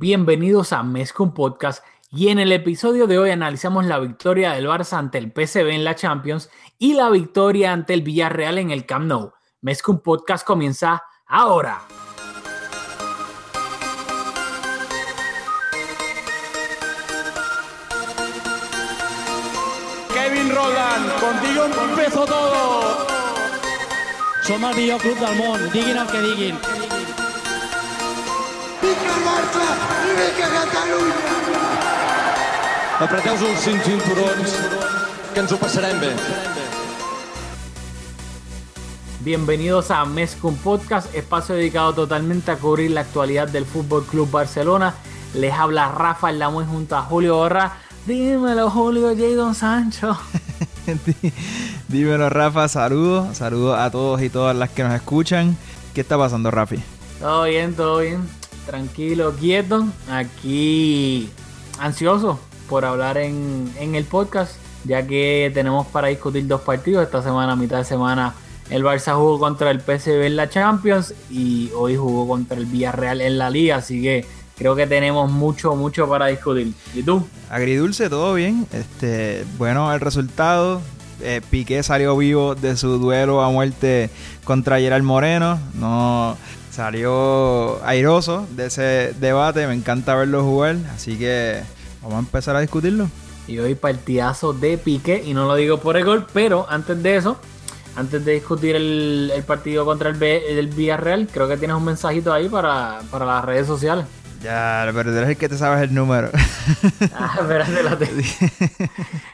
Bienvenidos a Mezcum Podcast y en el episodio de hoy analizamos la victoria del Barça ante el PSV en la Champions y la victoria ante el Villarreal en el Camp Nou. Mezcum Podcast comienza ahora. Kevin Roland, contigo empezó todo. Som el millor club del món, diguin el que diguin. I vinga Catalunya! Apreteu-vos els cinc cinturons, que ens ho passarem bé. Bienvenidos a Mezcum Podcast, espacio dedicado totalmente a cubrir la actualidad del Fútbol Club Barcelona. Les habla Rafa Lamuy junto a Julio Borra. Dímelo, Julio Jadon Sancho. Dímelo, Rafa. Saludos. Saludos a todos y todas las que nos escuchan. ¿Qué está pasando, Rafi? Todo bien, todo bien. Tranquilo, quieto. Aquí ansioso por hablar en, en el podcast, ya que tenemos para discutir dos partidos. Esta semana, mitad de semana, el Barça jugó contra el PSV en la Champions y hoy jugó contra el Villarreal en la Liga. Así que creo que tenemos mucho, mucho para discutir. ¿Y tú? Agridulce, todo bien. Este, bueno, el resultado. eh, Piqué salió vivo de su duelo a muerte contra Gerard Moreno. No salió airoso de ese debate. Me encanta verlo jugar. Así que vamos a empezar a discutirlo. Y hoy partidazo de Piqué, y no lo digo por el gol, pero antes de eso, antes de discutir el, el partido contra el, B- el Villarreal, creo que tienes un mensajito ahí para, para las redes sociales. Ya, pero tú eres el que te sabes el número. Ah, espérate, espérate.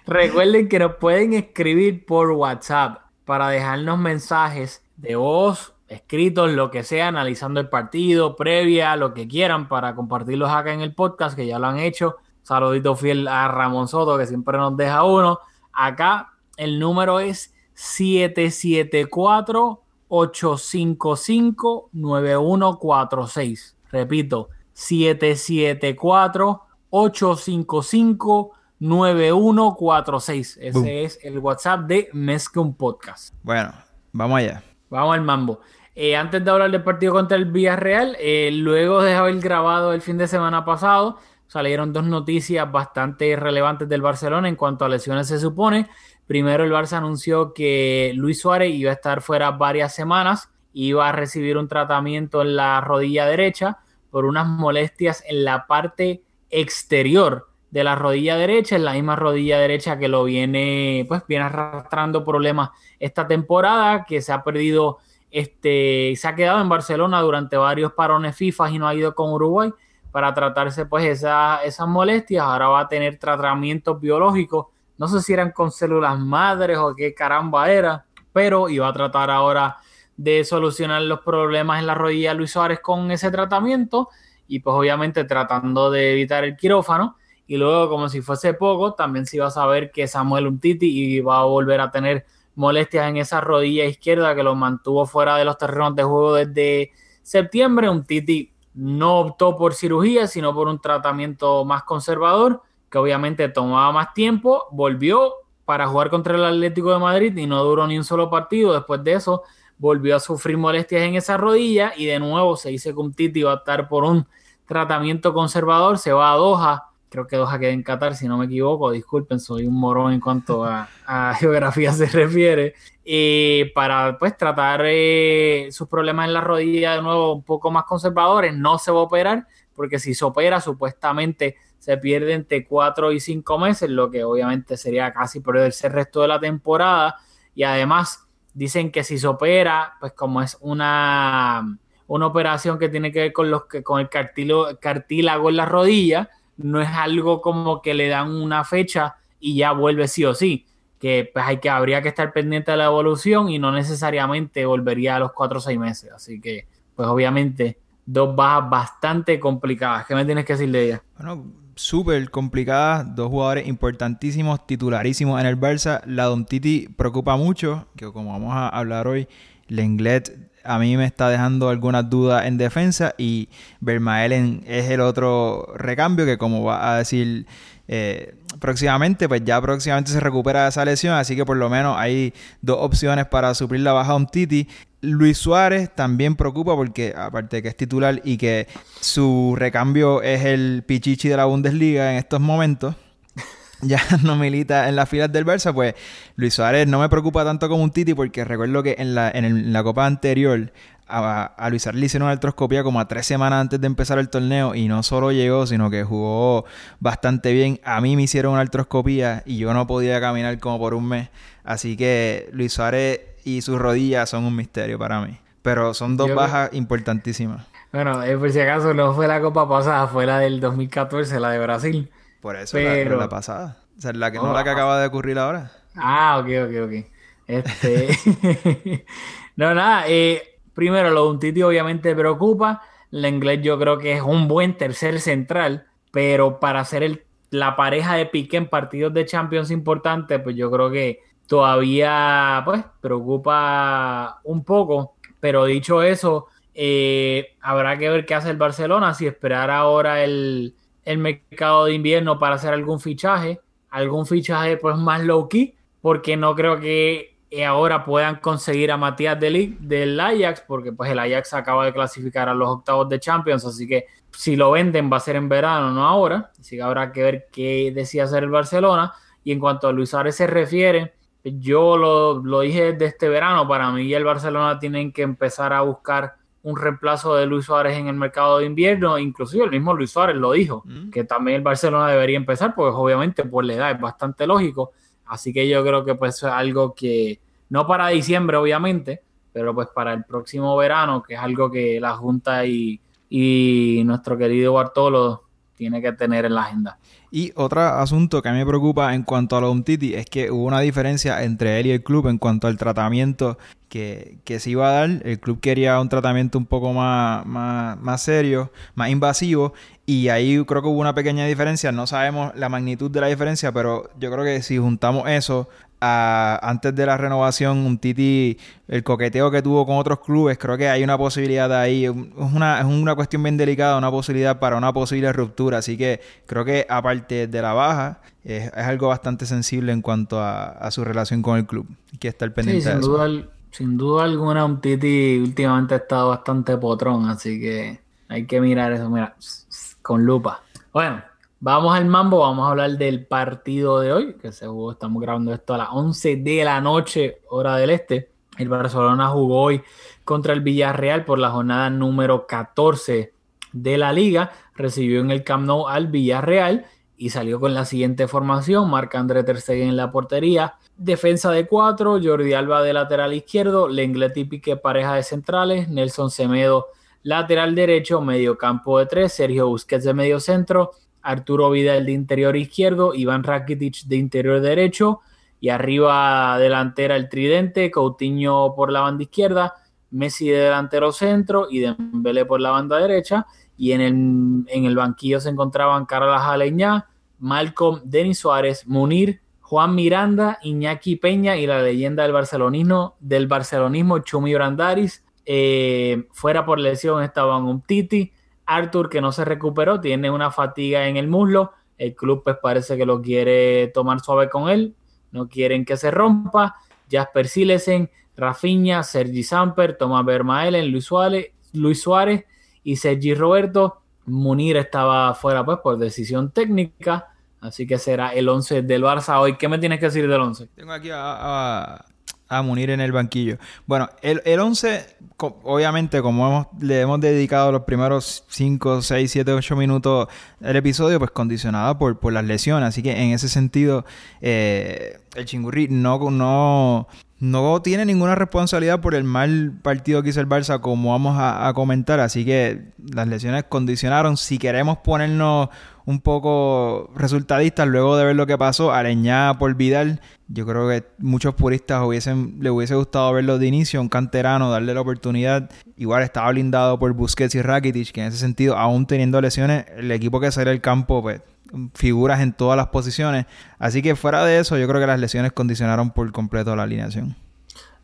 Recuerden que nos pueden escribir por WhatsApp para dejarnos mensajes de voz, escritos, lo que sea, analizando el partido, previa, lo que quieran, para compartirlos acá en el podcast, que ya lo han hecho. Saludito fiel a Ramón Soto, que siempre nos deja uno. Acá el número es 774-855-9146. Repito, 774-855-9146. Ese Boom. es el WhatsApp de Mezcum Podcast. Bueno, vamos allá. Vamos al mambo. Eh, antes de hablar del partido contra el Villarreal, eh, luego de haber grabado el fin de semana pasado, salieron dos noticias bastante relevantes del Barcelona en cuanto a lesiones se supone. Primero el Barça anunció que Luis Suárez iba a estar fuera varias semanas, iba a recibir un tratamiento en la rodilla derecha por unas molestias en la parte exterior de la rodilla derecha, en la misma rodilla derecha que lo viene, pues viene arrastrando problemas esta temporada, que se ha perdido, este, se ha quedado en Barcelona durante varios parones FIFA y no ha ido con Uruguay para tratarse pues esa- esas molestias. Ahora va a tener tratamientos biológicos, no sé si eran con células madres o qué caramba era, pero iba a tratar ahora de solucionar los problemas en la rodilla de Luis Suárez con ese tratamiento y pues obviamente tratando de evitar el quirófano. Y luego, como si fuese poco, también se iba a saber que Samuel Umtiti iba a volver a tener molestias en esa rodilla izquierda que lo mantuvo fuera de los terrenos de juego desde septiembre. Umtiti no optó por cirugía, sino por un tratamiento más conservador, que obviamente tomaba más tiempo. Volvió para jugar contra el Atlético de Madrid y no duró ni un solo partido. Después de eso, volvió a sufrir molestias en esa rodilla y de nuevo se dice que Umtiti va a estar por un tratamiento conservador. Se va a Doha creo que Doha queda en Qatar, si no me equivoco, disculpen, soy un morón en cuanto a, geografía se refiere, eh, para pues tratar eh, sus problemas en la rodilla de nuevo un poco más conservadores, no se va a operar, porque si se opera supuestamente se pierde entre 4 y 5 meses, lo que obviamente sería casi perderse el resto de la temporada, y además dicen que si se opera, pues como es una, una operación que tiene que ver con, los, que- con el cartílago, cartílago en la rodilla, no es algo como que le dan una fecha y ya vuelve sí o sí, que pues hay que, habría que estar pendiente de la evolución y no necesariamente volvería a los 4 o 6 meses, así que pues obviamente dos bajas bastante complicadas, ¿qué me tienes que decir de ellas? Bueno, súper complicada. Dos jugadores importantísimos, titularísimos en el Barça. La Domtiti preocupa mucho, que como vamos a hablar hoy, Lenglet a mí me está dejando algunas dudas en defensa y Vermaelen es el otro recambio que como va a decir eh, próximamente, pues ya próximamente se recupera esa lesión, así que por lo menos hay dos opciones para suplir la baja de Umtiti. Luis Suárez también preocupa porque, aparte de que es titular y que su recambio es el Pichichi de la Bundesliga en estos momentos, ya no milita en las filas del Barça, pues Luis Suárez no me preocupa tanto como un Titi porque recuerdo que en la, en el- en la copa anterior a, a Luis Suárez le hicieron una artroscopia como a tres semanas antes de empezar el torneo y no solo llegó, sino que jugó bastante bien. A mí me hicieron una artroscopia y yo no podía caminar como por un mes. Así que Luis Suárez y sus rodillas son un misterio para mí. Pero son dos Yo- bajas importantísimas. Bueno, eh, por si acaso no fue la copa pasada, fue la del 2014, la de Brasil. Por eso la, Pero- la pasada. O sea, la que no Oh. la que acaba de ocurrir ahora. Ah, ok, ok, ok. Este. no, nada. eh, primero, lo de un Titi obviamente preocupa. El inglés yo creo que es un buen tercer central, pero para ser el, la pareja de pique en partidos de Champions importantes, pues yo creo que todavía pues preocupa un poco. Pero dicho eso, eh, habrá que ver qué hace el Barcelona, si esperar ahora el, el mercado de invierno para hacer algún fichaje, algún fichaje pues más low key, porque no creo que eh, ahora puedan conseguir a Matías de Ligt del Ajax, porque pues el Ajax acaba de clasificar a los octavos de Champions, así que si lo venden va a ser en verano, no ahora, así que habrá que ver qué decide hacer el Barcelona. Y en cuanto a Luis Suárez se refiere, yo lo, lo dije desde este verano, para mí el Barcelona tienen que empezar a buscar un reemplazo de Luis Suárez en el mercado de invierno, inclusive el mismo Luis Suárez lo dijo, Mm. que también el Barcelona debería empezar, pues obviamente por la edad es bastante lógico, así que yo creo que pues es algo que, no para diciembre obviamente, pero pues para el próximo verano, que es algo que la Junta y, y nuestro querido Bartolo tiene que tener en la agenda. Y otro asunto que a mí me preocupa en cuanto a lo Umtiti es que hubo una diferencia entre él y el club en cuanto al tratamiento que, que se iba a dar. El club quería un tratamiento un poco más, más, más serio, más invasivo. Y ahí creo que hubo una pequeña diferencia. No sabemos la magnitud de la diferencia, pero yo creo que si juntamos eso a- antes de la renovación, un Titi, el coqueteo que tuvo con otros clubes, creo que hay una posibilidad ahí. Es una, es una cuestión bien delicada, una posibilidad para una posible ruptura. Así que creo que aparte de la baja, es, es algo bastante sensible en cuanto a, a su relación con el club. Hay que estar Sí, pendiente de sin eso. duda, sin duda alguna, un Titi últimamente ha estado bastante potrón, así que hay que mirar eso, mira, con lupa. Bueno, vamos al mambo, vamos a hablar del partido de hoy, que se jugó, estamos grabando esto a las 11 de la noche, hora del este. El Barcelona jugó hoy contra el Villarreal por la jornada número 14 de la liga, recibió en el Camp Nou al Villarreal y salió con la siguiente formación, marca André Ter en la portería, defensa de cuatro, Jordi Alba de lateral izquierdo, Lenglet y Piqué pareja de centrales, Nelson Semedo lateral derecho, medio campo de tres, Sergio Busquets de medio centro, Arturo Vidal de interior izquierdo, Iván Rakitic de interior derecho y arriba delantera el tridente, Coutinho por la banda izquierda, Messi de delantero centro y Dembélé por la banda derecha y en el, en el banquillo se encontraban Carlos Aleñá, Malcolm, Denis Suárez, Munir, Juan Miranda, Iñaki Peña y la leyenda del barcelonismo, del barcelonismo Chumi Brandaris. Eh, fuera por lesión estaban Umtiti, Arthur que no se recuperó, tiene una fatiga en el muslo. El club pues parece que lo quiere tomar suave con él, no quieren que se rompa. Jasper Silesen, Rafinha, Sergi Samper, Tomás Vermaelen, Luis Suárez, Luis Suárez y Sergi Roberto. Munir estaba fuera pues por decisión técnica, así que será el 11 del Barça hoy. ¿Qué me tienes que decir del 11? Tengo aquí a, a, a Munir en el banquillo. Bueno, el, el 11, co- obviamente, como hemos, le hemos dedicado los primeros 5, 6, 7, 8 minutos del episodio, pues condicionado por, por las lesiones. Así que en ese sentido, eh, el Chingurri no, no, no tiene ninguna responsabilidad por el mal partido que hizo el Barça, como vamos a, comentar. Así que las lesiones condicionaron. Si queremos ponernos un poco resultadistas luego de ver lo que pasó, Areñá por Vidal, yo creo que muchos puristas hubiesen, le hubiese gustado verlo de inicio, un canterano, darle la oportunidad. Igual estaba blindado por Busquets y Rakitic, que en ese sentido, aún teniendo lesiones, el equipo que sale del campo, pues figuras en todas las posiciones. Así que fuera de eso, yo creo que las lesiones condicionaron por completo la alineación.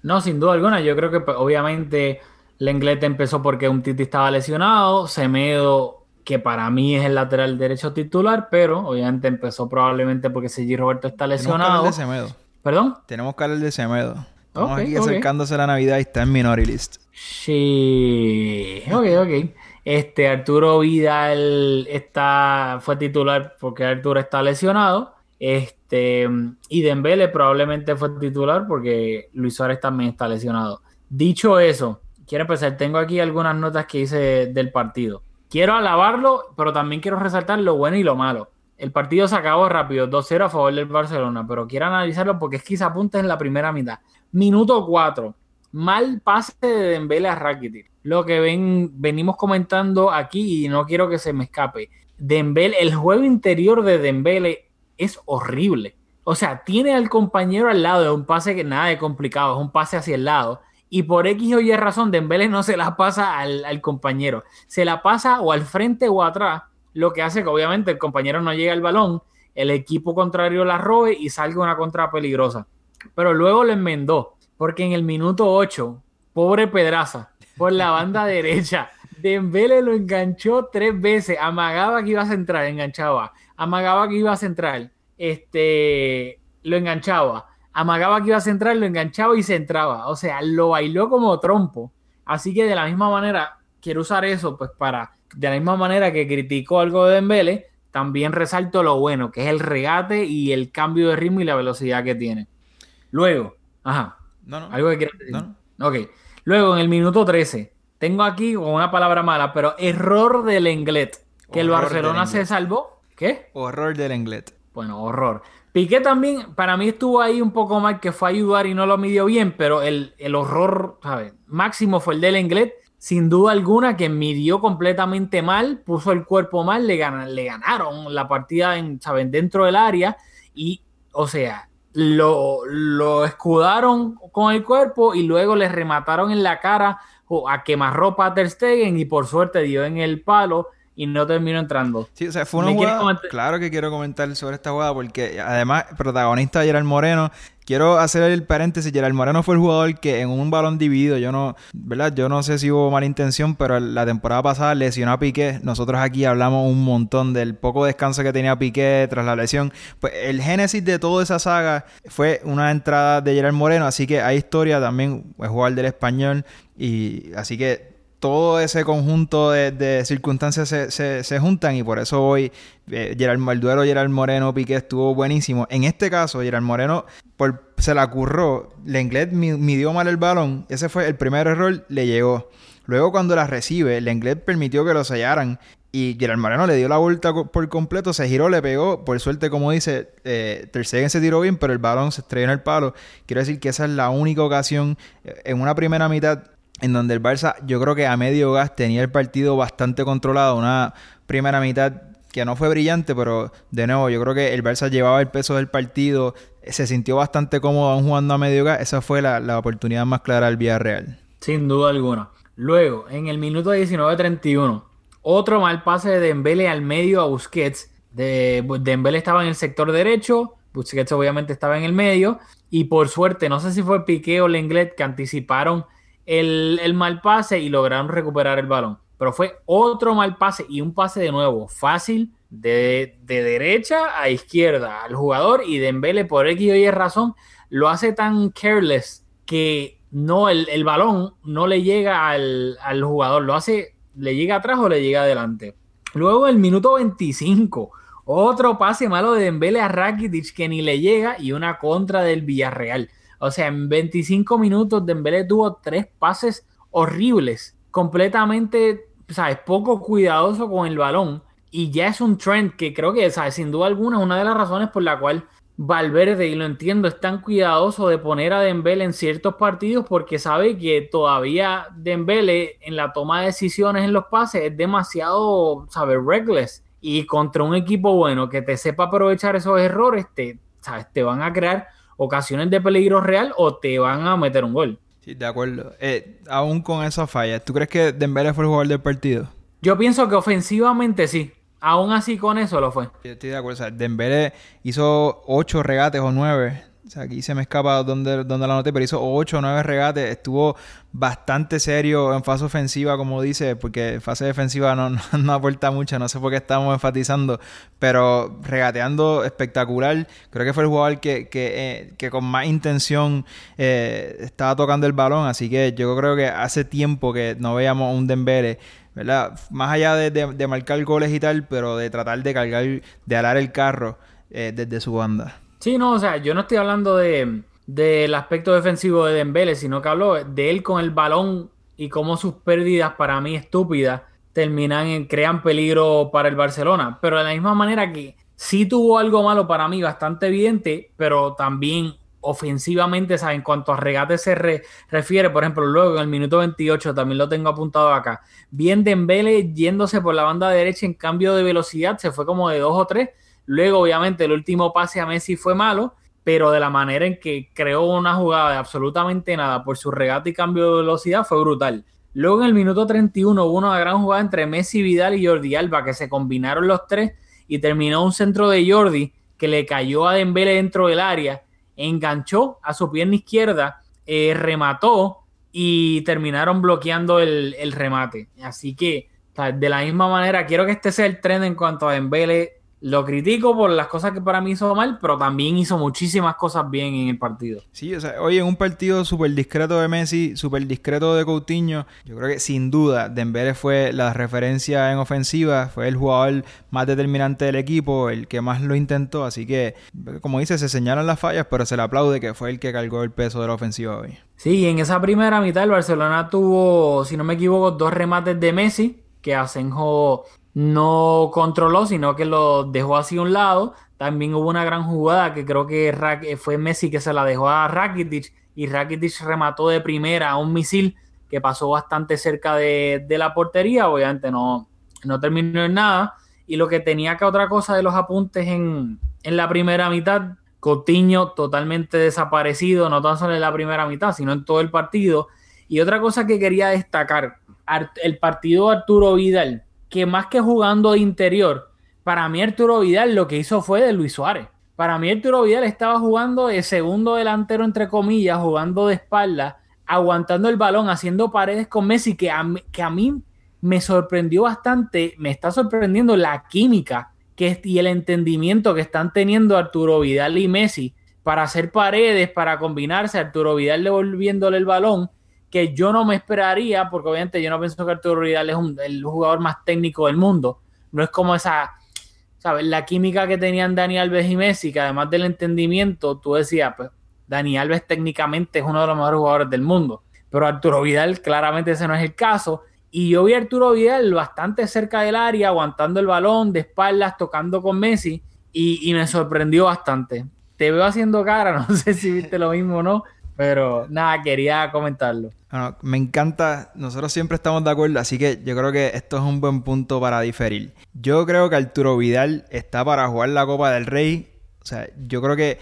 No, sin duda alguna. Yo creo que pues, obviamente Lenglet empezó porque un Titi estaba lesionado. Semedo, que para mí es el lateral derecho titular, pero obviamente empezó probablemente porque Sergi Roberto está Tenemos que hablar lesionado. de Semedo. ¿Perdón? Tenemos que hablar de Semedo. Estamos aquí acercándose a la Navidad y está en Minority List. Sí. Ok, ok. Este, Arturo Vidal está, fue titular porque Arturo está lesionado. Este, y probablemente fue titular porque Luis Suárez también está lesionado. Dicho eso, quiero empezar. Tengo aquí algunas notas que hice del partido. Quiero alabarlo, pero también quiero resaltar lo bueno y lo malo. El partido se acabó rápido, 2-0 a favor del Barcelona, pero quiero analizarlo porque es que se apunta en la primera mitad. Minuto 4. Mal pase de Dembele a Rakitic. Lo que ven, venimos comentando aquí y no quiero que se me escape. Dembele, el juego interior de Dembele es horrible. O sea, tiene al compañero al lado, es un pase que nada de complicado, es un pase hacia el lado. Y por X o Y razón, Dembele no se la pasa al, al compañero. Se la pasa o al frente o atrás, lo que hace que obviamente el compañero no llegue al balón, el equipo contrario la robe y salga una contra peligrosa. Pero luego lo enmendó, porque en el minuto 8, pobre Pedraza, por la banda derecha, Dembele lo enganchó tres veces, amagaba que iba a centrar, enganchaba, amagaba que iba a centrar, este, lo enganchaba, amagaba que iba a centrar, lo enganchaba y centraba, o sea, lo bailó como trompo. Así que de la misma manera, quiero usar eso pues para, de la misma manera que criticó algo de Dembele, también resalto lo bueno, que es el regate y el cambio de ritmo y la velocidad que tiene. Luego, ajá, No, no. algo que quieras decir. No, Ok. Luego, en el minuto 13, tengo aquí con una palabra mala, pero error del Englet. Que el Barcelona se salvó. ¿Qué? Horror del Englet. Bueno, horror. Piqué también, para mí estuvo ahí un poco mal, que fue a ayudar y no lo midió bien, pero el, el horror, ¿sabes? Máximo fue el del Englet, sin duda alguna, que midió completamente mal, puso el cuerpo mal, le, gana- le ganaron la partida en, ¿saben? dentro del área y, o sea, lo, lo escudaron con el cuerpo y luego le remataron en la cara a quemarropa a Ter Stegen y por suerte dio en el palo y no terminó entrando. Sí, o sea, fue una ¿Me quieres jugada. Claro que quiero comentar sobre esta jugada porque además, protagonista Gerard Moreno. Quiero hacer el paréntesis. Gerard Moreno fue el jugador que en un balón dividido, yo no, ¿verdad? Yo no sé si hubo mala intención, pero la temporada pasada lesionó a Piqué. Nosotros aquí hablamos un montón del poco descanso que tenía Piqué tras la lesión. Pues el génesis de toda esa saga fue una entrada de Gerard Moreno, así que hay historia también, es jugador del español. Y así que todo ese conjunto de, circunstancias se, se- juntan y por eso hoy eh, Gerard, el duelo Gerard Moreno Piqué estuvo buenísimo. En este caso, Gerard Moreno se la curró, Lenglet mi- midió mal el balón, ese fue el primer error, le llegó. Luego cuando la recibe, Lenglet permitió que lo sellaran y Gerard Moreno le dio la vuelta por completo, se giró, le pegó, por suerte como dice, eh, Ter Stegen se tiró bien, pero el balón se estrelló en el palo. Quiero decir que esa es la única ocasión eh, en una primera mitad en donde el Barça, yo creo que a medio gas tenía el partido bastante controlado. Una primera mitad que no fue brillante, pero de nuevo, yo creo que el Barça llevaba el peso del partido, se sintió bastante cómodo aún jugando a medio gas. Esa fue la, la oportunidad más clara del Villarreal. Sin duda alguna. Luego, en el minuto 19-31, otro mal pase de Dembele al medio a Busquets. De, Dembele estaba en el sector derecho, Busquets obviamente estaba en el medio, y por suerte, no sé si fue Piqué o Lenglet que anticiparon el, el mal pase y lograron recuperar el balón. Pero fue otro mal pase y un pase de nuevo, fácil, de, de derecha a izquierda al jugador y Dembele por X o Y razón lo hace tan careless que no el, el balón no le llega al, al jugador, lo hace, le llega atrás o le llega adelante. Luego el minuto 25, otro pase malo de Dembele a Rakitic que ni le llega y una contra del Villarreal. O sea, en 25 minutos Dembele tuvo tres pases horribles, completamente, sabes, poco cuidadoso con el balón y ya es un trend que creo que, sabes, sin duda alguna es una de las razones por la cual Valverde, y lo entiendo, es tan cuidadoso de poner a Dembele en ciertos partidos porque sabe que todavía Dembele en la toma de decisiones en los pases es demasiado, ¿sabes? Reckless. Y contra un equipo bueno que te sepa aprovechar esos errores, te, ¿sabes? te van a crear ocasiones de peligro real o te van a meter un gol. Sí, de acuerdo. Eh, aún con esa falla, ¿tú crees que Dembélé fue el jugador del partido? Yo pienso que ofensivamente sí. Aún así con eso lo fue. Yo estoy de acuerdo. O sea, Dembélé hizo ocho regates o nueve. sea, aquí se me escapa donde, donde la noté, pero hizo 8 o 9 regates. Estuvo bastante serio en fase ofensiva, como dice, porque fase defensiva no, no, aporta mucho. No sé por qué estamos enfatizando, pero regateando espectacular. Creo que fue el jugador que, que, eh, con más intención eh, estaba tocando el balón. Así que yo creo que hace tiempo que no veíamos un Dembele. ¿Verdad? Más allá de, de, marcar goles y tal, pero de tratar de cargar, de alar el carro eh, desde su banda. Sí, no, o sea, yo no estoy hablando de del aspecto defensivo de Dembele, sino que hablo de él con el balón y cómo sus pérdidas para mí estúpidas terminan en, crean peligro para el Barcelona. Pero de la misma manera que sí tuvo algo malo para mí, bastante evidente, pero también ofensivamente, ¿sabes? En cuanto a regate se refiere, por ejemplo, luego en el minuto 28, también lo tengo apuntado acá, bien Dembele yéndose por la banda derecha en cambio de velocidad, se fue como de dos o tres, Luego, obviamente, el último pase a Messi fue malo, pero de la manera en que creó una jugada de absolutamente nada por su regate y cambio de velocidad fue brutal. Luego en el minuto 31 hubo una gran jugada entre Messi, Vidal y Jordi Alba, que se combinaron los tres y terminó un centro de Jordi que le cayó a Dembele dentro del área, enganchó a su pierna izquierda, eh, remató y terminaron bloqueando el, el, remate. Así que, de la misma manera, quiero que este sea el tren en cuanto a Dembele lo critico por las cosas que para mí hizo mal, pero también hizo muchísimas cosas bien en el partido. Sí, o sea, hoy en un partido súper discreto de Messi, súper discreto de Coutinho, yo creo que sin duda Dembélé fue la referencia en ofensiva, fue el jugador más determinante del equipo, el que más lo intentó, así que, como dice, se señalan las fallas, pero se le aplaude que fue el que cargó el peso de la ofensiva hoy. Sí, en esa primera mitad el Barcelona tuvo, si no me equivoco, dos remates de Messi, que Asenjo no controló, sino que lo dejó así a un lado. También hubo una gran jugada que creo que eh, fue Messi que se la dejó a Rakitic y Rakitic remató de primera a un misil que pasó bastante cerca de, la portería. Obviamente no, no terminó en nada. Y lo que tenía que otra cosa de los apuntes en, en la primera mitad, Coutinho totalmente desaparecido, no tan solo en la primera mitad, sino en todo el partido. Y otra cosa que quería destacar, el partido Arturo Vidal que más que jugando de interior, para mí Arturo Vidal lo que hizo fue de Luis Suárez. Para mí Arturo Vidal estaba jugando de segundo delantero, entre comillas, jugando de espalda, aguantando el balón, haciendo paredes con Messi, que a, que a mí me sorprendió bastante, me está sorprendiendo la química y el entendimiento que están teniendo Arturo Vidal y Messi para hacer paredes, para combinarse, Arturo Vidal devolviéndole el balón que yo no me esperaría, porque obviamente yo no pienso que Arturo Vidal es el jugador más técnico del mundo. No es como esa, ¿sabes? La química que tenían Dani Alves y Messi, que además del entendimiento, tú decías, pues Dani Alves técnicamente es uno de los mejores jugadores del mundo. Pero Arturo Vidal claramente ese no es el caso. Y yo vi a Arturo Vidal bastante cerca del área, aguantando el balón, de espaldas, tocando con Messi, y, y me sorprendió bastante. Te veo haciendo cara, no sé si viste lo mismo o no, pero nada, quería comentarlo. me encanta, nosotros siempre estamos de acuerdo, así que yo creo que esto es un buen punto para diferir. Yo creo que Arturo Vidal está para jugar la Copa del Rey. O sea, yo creo que,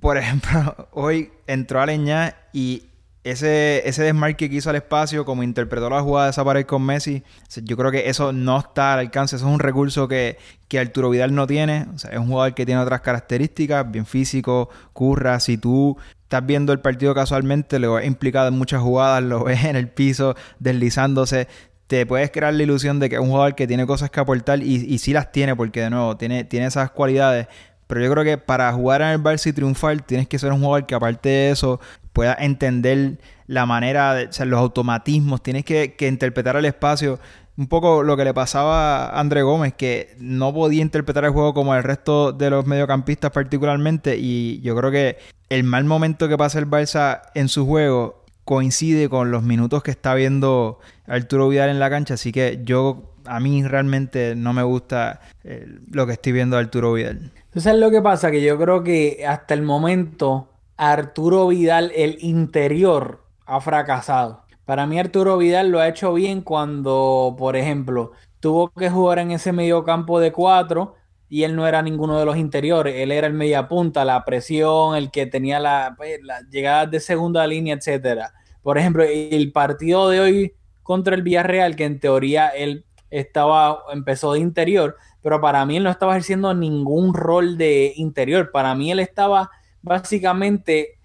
por ejemplo, hoy entró a Leñá y ese, ese desmarque que hizo al espacio, como interpretó la jugada de esa pared con Messi, yo creo que eso no está al alcance, eso es un recurso que, que Arturo Vidal no tiene, o sea, es un jugador que tiene otras características, bien físico, curra, si tú estás viendo el partido casualmente, lo ves implicado en muchas jugadas, lo ves en el piso deslizándose, te puedes crear la ilusión de que es un jugador que tiene cosas que aportar y, y sí las tiene, porque de nuevo tiene, tiene esas cualidades. Pero yo creo que para jugar en el Barça y triunfar tienes que ser un jugador que aparte de eso pueda entender la manera, de, o sea, los automatismos, tienes que, que interpretar el espacio. Un poco lo que le pasaba a André Gómez, que no podía interpretar el juego como el resto de los mediocampistas particularmente, y yo creo que el mal momento que pasa el Barça en su juego coincide con los minutos que está viendo Arturo Vidal en la cancha, así que yo a mí realmente no me gusta eh, lo que estoy viendo de Arturo Vidal. Entonces es lo que pasa, que yo creo que hasta el momento Arturo Vidal, el interior, ha fracasado. Para mí Arturo Vidal lo ha hecho bien cuando, por ejemplo, tuvo que jugar en ese medio campo de cuatro y él no era ninguno de los interiores, él era el media punta, la presión, el que tenía la, pues, llegadas de segunda línea, etcétera. Por ejemplo, el partido de hoy contra el Villarreal, que en teoría él estaba, empezó de interior, pero para mí él no estaba ejerciendo ningún rol de interior. Para mí él estaba básicamente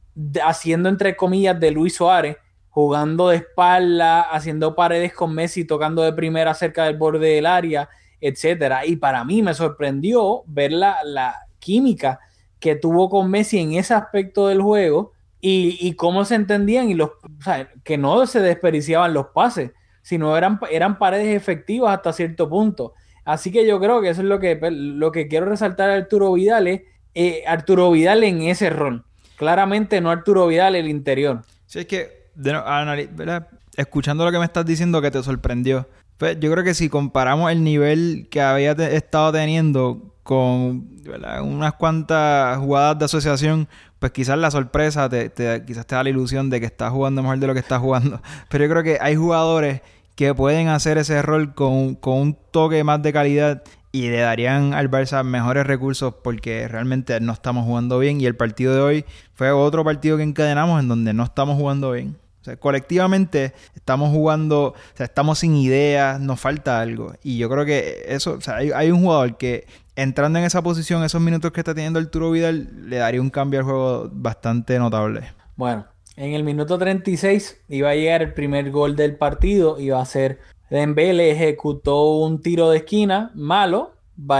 haciendo entre comillas de Luis Suárez, jugando de espalda, haciendo paredes con Messi, tocando de primera cerca del borde del área, etcétera. Y para mí me sorprendió ver la, la química que tuvo con Messi en ese aspecto del juego y, cómo se entendían y los que no se desperdiciaban los pases, sino eran, eran paredes efectivas hasta cierto punto. Así que yo creo que eso es lo que, lo que quiero resaltar a Arturo Vidal, es eh, Arturo Vidal en ese rol. Claramente no Arturo Vidal el interior. Sí, es que, escuchando lo que me estás diciendo que te sorprendió, pues yo creo que si comparamos el nivel que había estado teniendo con unas cuantas jugadas de asociación, pues quizás la sorpresa te, quizás te da la ilusión de que está jugando mejor de lo que está jugando. Pero yo creo que hay jugadores que pueden hacer ese rol con, con un toque más de calidad y le darían al Barça mejores recursos porque realmente no estamos jugando bien y el partido de hoy fue otro partido que encadenamos en donde no estamos jugando bien. O sea, colectivamente estamos jugando, o sea, estamos sin ideas, nos falta algo. Y yo creo que eso, o sea, hay, un jugador que entrando en esa posición, esos minutos que está teniendo Arturo Vidal, le daría un cambio al juego bastante notable. Bueno, en el minuto 36 iba a llegar el primer gol del partido, iba a ser Dembele ejecutó un tiro de esquina malo,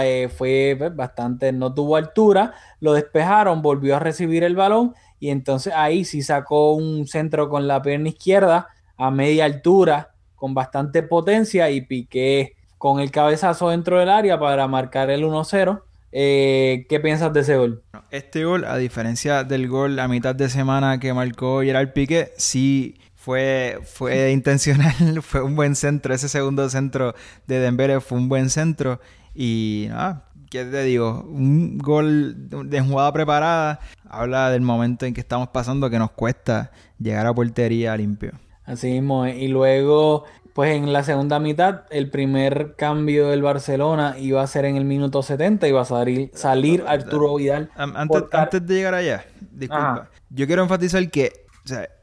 eh, fue bastante, no tuvo altura, lo despejaron, volvió a recibir el balón y entonces ahí sí sacó un centro con la pierna izquierda a media altura, con bastante potencia y Piqué con el cabezazo dentro del área para marcar el 1-0. Eh, ¿Qué piensas de ese gol? Este gol, a diferencia del gol a mitad de semana que marcó Gerard Piqué, sí fue, fue intencional, fue un buen centro. Ese segundo centro de Dembele fue un buen centro. Y nada, ¿qué te digo? Un gol de jugada preparada habla del momento en que estamos pasando que nos cuesta llegar a portería limpio. Así mismo, y luego, pues en la segunda mitad, el primer cambio del Barcelona iba a ser en el minuto 70, iba a salir, salir Arturo Vidal. Antes, antes de llegar allá, disculpa, yo quiero enfatizar que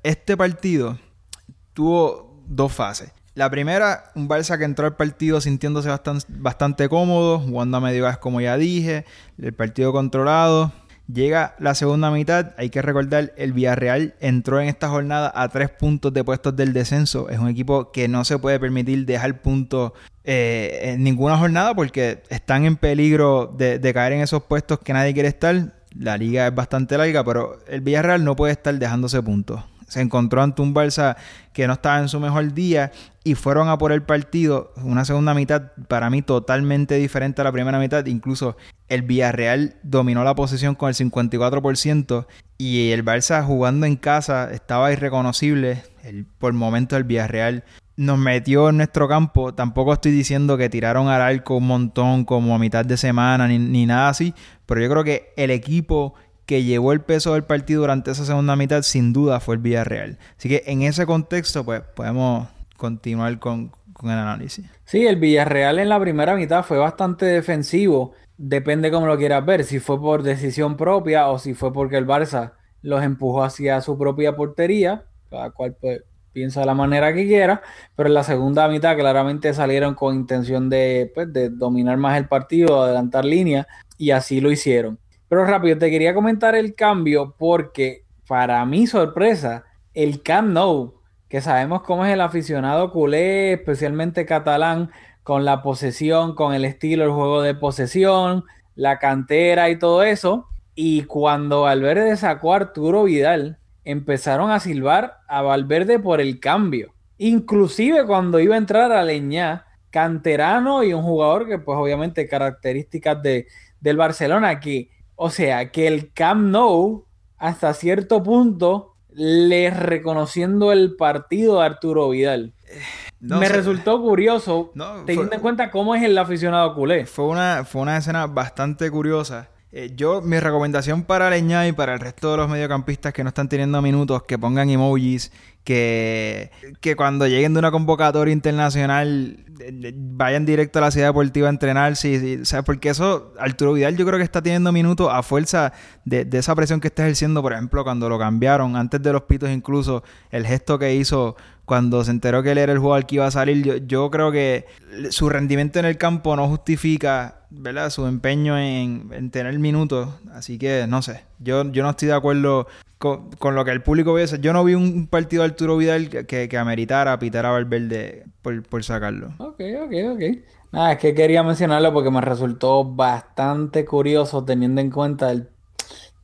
este partido tuvo dos fases. La primera, un Barça que entró al partido sintiéndose bastante, bastante cómodo, jugando a medio gas como ya dije, el partido controlado. Llega la segunda mitad, hay que recordar, el Villarreal entró en esta jornada a tres puntos de puestos del descenso. Es un equipo que no se puede permitir dejar puntos eh, en ninguna jornada porque están en peligro de, de caer en esos puestos que nadie quiere estar. La liga es bastante larga, pero el Villarreal no puede estar dejándose puntos se encontró ante un Barça que no estaba en su mejor día y fueron a por el partido. Una segunda mitad para mí totalmente diferente a la primera mitad. Incluso el Villarreal dominó la posición con el 54% y el Barça jugando en casa estaba irreconocible. El, por momento el Villarreal nos metió en nuestro campo. Tampoco estoy diciendo que tiraron al arco un montón como a mitad de semana ni, ni nada así. Pero yo creo que el equipo que llevó el peso del partido durante esa segunda mitad, sin duda fue el Villarreal. Así que en ese contexto, pues podemos continuar con, el análisis. Sí, el Villarreal en la primera mitad fue bastante defensivo. Depende cómo lo quieras ver, si fue por decisión propia o si fue porque el Barça los empujó hacia su propia portería, cada cual pues, piensa de la manera que quiera, pero en la segunda mitad claramente salieron con intención de, pues, de dominar más el partido, adelantar línea, y así lo hicieron. Pero rápido, te quería comentar el cambio porque para mi sorpresa, el Camp Nou, que sabemos cómo es el aficionado culé, especialmente catalán, con la posesión, con el estilo, el juego de posesión, la cantera y todo eso. Y cuando Valverde sacó a Arturo Vidal, empezaron a silbar a Valverde por el cambio. Inclusive cuando iba a entrar a Leñá, canterano y un jugador que pues obviamente características de, del Barcelona, que o sea, que el Camp Nou, hasta cierto punto, le reconociendo el partido a Arturo Vidal. Me resultó curioso, teniendo en cuenta cómo es el aficionado culé. Fue una, fue una escena bastante curiosa. Eh, yo, mi recomendación para Leña y para el resto de los mediocampistas que no están teniendo minutos, que pongan emojis, que, que cuando lleguen de una convocatoria internacional vayan directo a la ciudad deportiva a entrenar, sí, sí, porque eso, Arturo Vidal yo creo que está teniendo minutos a fuerza de, de, esa presión que está ejerciendo, por ejemplo, cuando lo cambiaron, antes de los pitos incluso, el gesto que hizo cuando se enteró que él era el jugador que iba a salir, yo, yo creo que su rendimiento en el campo no justifica ¿verdad? su empeño en, tener minutos. Así que no sé, yo, yo no estoy de acuerdo con, lo que el público ve. Yo no vi un partido de Arturo Vidal que, ameritara Pitar a Valverde por, por sacarlo. Ok, ok, ok. Nada, es que quería mencionarlo porque me resultó bastante curioso teniendo en cuenta el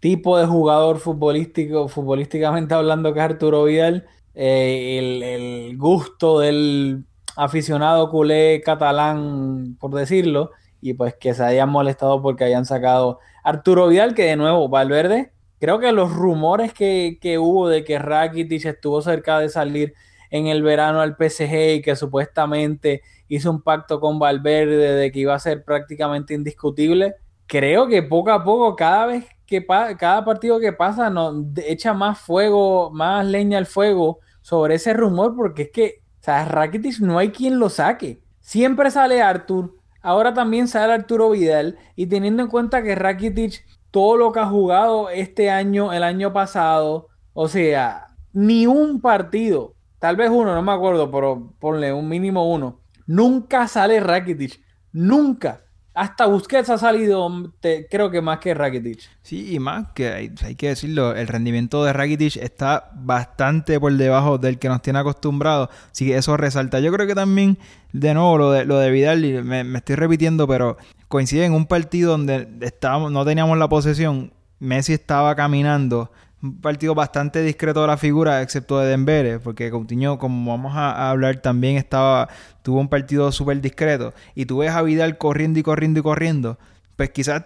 tipo de jugador futbolístico, futbolísticamente hablando que es Arturo Vidal, eh, el, gusto del aficionado culé catalán, por decirlo, y pues que se hayan molestado porque hayan sacado Arturo Vidal, que de nuevo, Valverde, creo que los rumores que, que hubo de que Rakitic estuvo cerca de salir en el verano al PSG y que supuestamente hizo un pacto con Valverde de que iba a ser prácticamente indiscutible, creo que poco a poco, cada vez que cada partido que pasa, nos echa más fuego, más leña al fuego sobre ese rumor, porque es que, o sea, Rakitic no hay quien lo saque. Siempre sale Artur, ahora también sale Arturo Vidal, y teniendo en cuenta que Rakitic, todo lo que ha jugado este año, el año pasado, o sea, ni un partido, tal vez uno, no me acuerdo, pero ponle un mínimo uno, nunca sale Rakitic, nunca. Hasta Busquets ha salido, creo que más que Rakitic. Sí, y más que hay, que decirlo, el rendimiento de Rakitic está bastante por debajo del que nos tiene acostumbrados. Así que eso resalta. Yo creo que también, de nuevo, lo de, lo de Vidal, me, me estoy repitiendo, pero coincide en un partido donde estábamos, no teníamos la posesión. Messi estaba caminando un partido bastante discreto de la figura, excepto de Dembele, porque Coutinho, como vamos a, hablar, también estaba tuvo un partido súper discreto. Y tú ves a Vidal corriendo y corriendo y corriendo, pues quizás,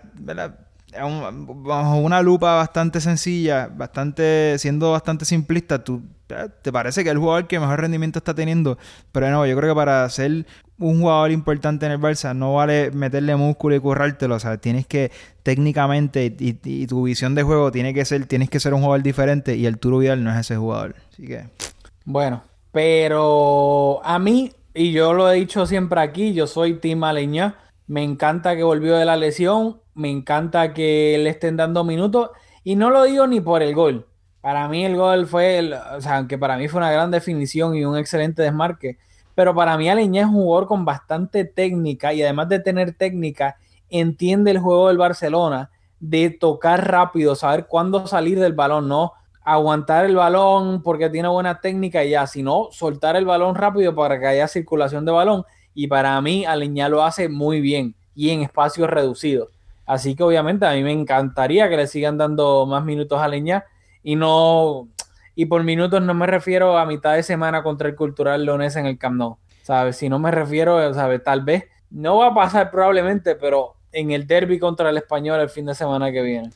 bajo una lupa bastante sencilla, bastante siendo bastante simplista, tú te parece que es el jugador que mejor rendimiento está teniendo, pero no, yo creo que para ser un jugador importante en el Barça no vale meterle músculo y currártelo, o sea, tienes que técnicamente y, tu visión de juego tiene que ser tienes que ser un jugador diferente y el Turo Vidal no es ese jugador, así que bueno, pero a mí y yo lo he dicho siempre aquí, yo soy Tim Aleña, me encanta que volvió de la lesión, me encanta que le estén dando minutos y no lo digo ni por el gol. Para mí el gol fue, o sea, aunque para mí fue una gran definición y un excelente desmarque, pero para mí Aleñá es un jugador con bastante técnica y además de tener técnica, entiende el juego del Barcelona, de tocar rápido, saber cuándo salir del balón, no aguantar el balón porque tiene buena técnica y ya, sino soltar el balón rápido para que haya circulación de balón. Y para mí, Aleñá lo hace muy bien y en espacios reducidos. Así que obviamente a mí me encantaría que le sigan dando más minutos a Leña y no y por minutos no me refiero a mitad de semana contra el Cultural Leones en el Camp Nou, ¿sabes? Si no me refiero, ¿sabes? Tal vez no va a pasar probablemente, pero en el derby contra el Español el fin de semana que viene.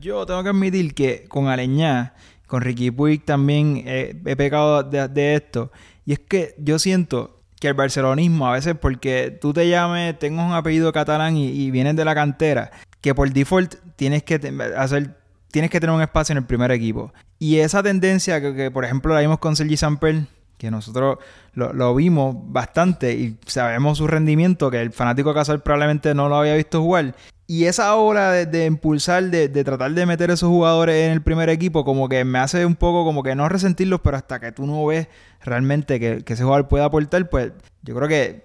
Yo tengo que admitir que con Aleñá, con Ricky Puig también he pecado de, esto y es que yo siento que el barcelonismo, a veces porque tú te llames, tengo un apellido catalán y, y vienes de la cantera, que por default tienes que hacer tienes que tener un espacio en el primer equipo. Y esa tendencia que, por ejemplo, la vimos con Sergi Samper, que nosotros lo, vimos bastante y sabemos su rendimiento, que el fanático casual probablemente no lo había visto jugar. Y esa hora de, impulsar, de, tratar de meter esos jugadores en el primer equipo, como que me hace un poco como que no resentirlos, pero hasta que tú no ves realmente que, ese jugador pueda aportar, pues yo creo que,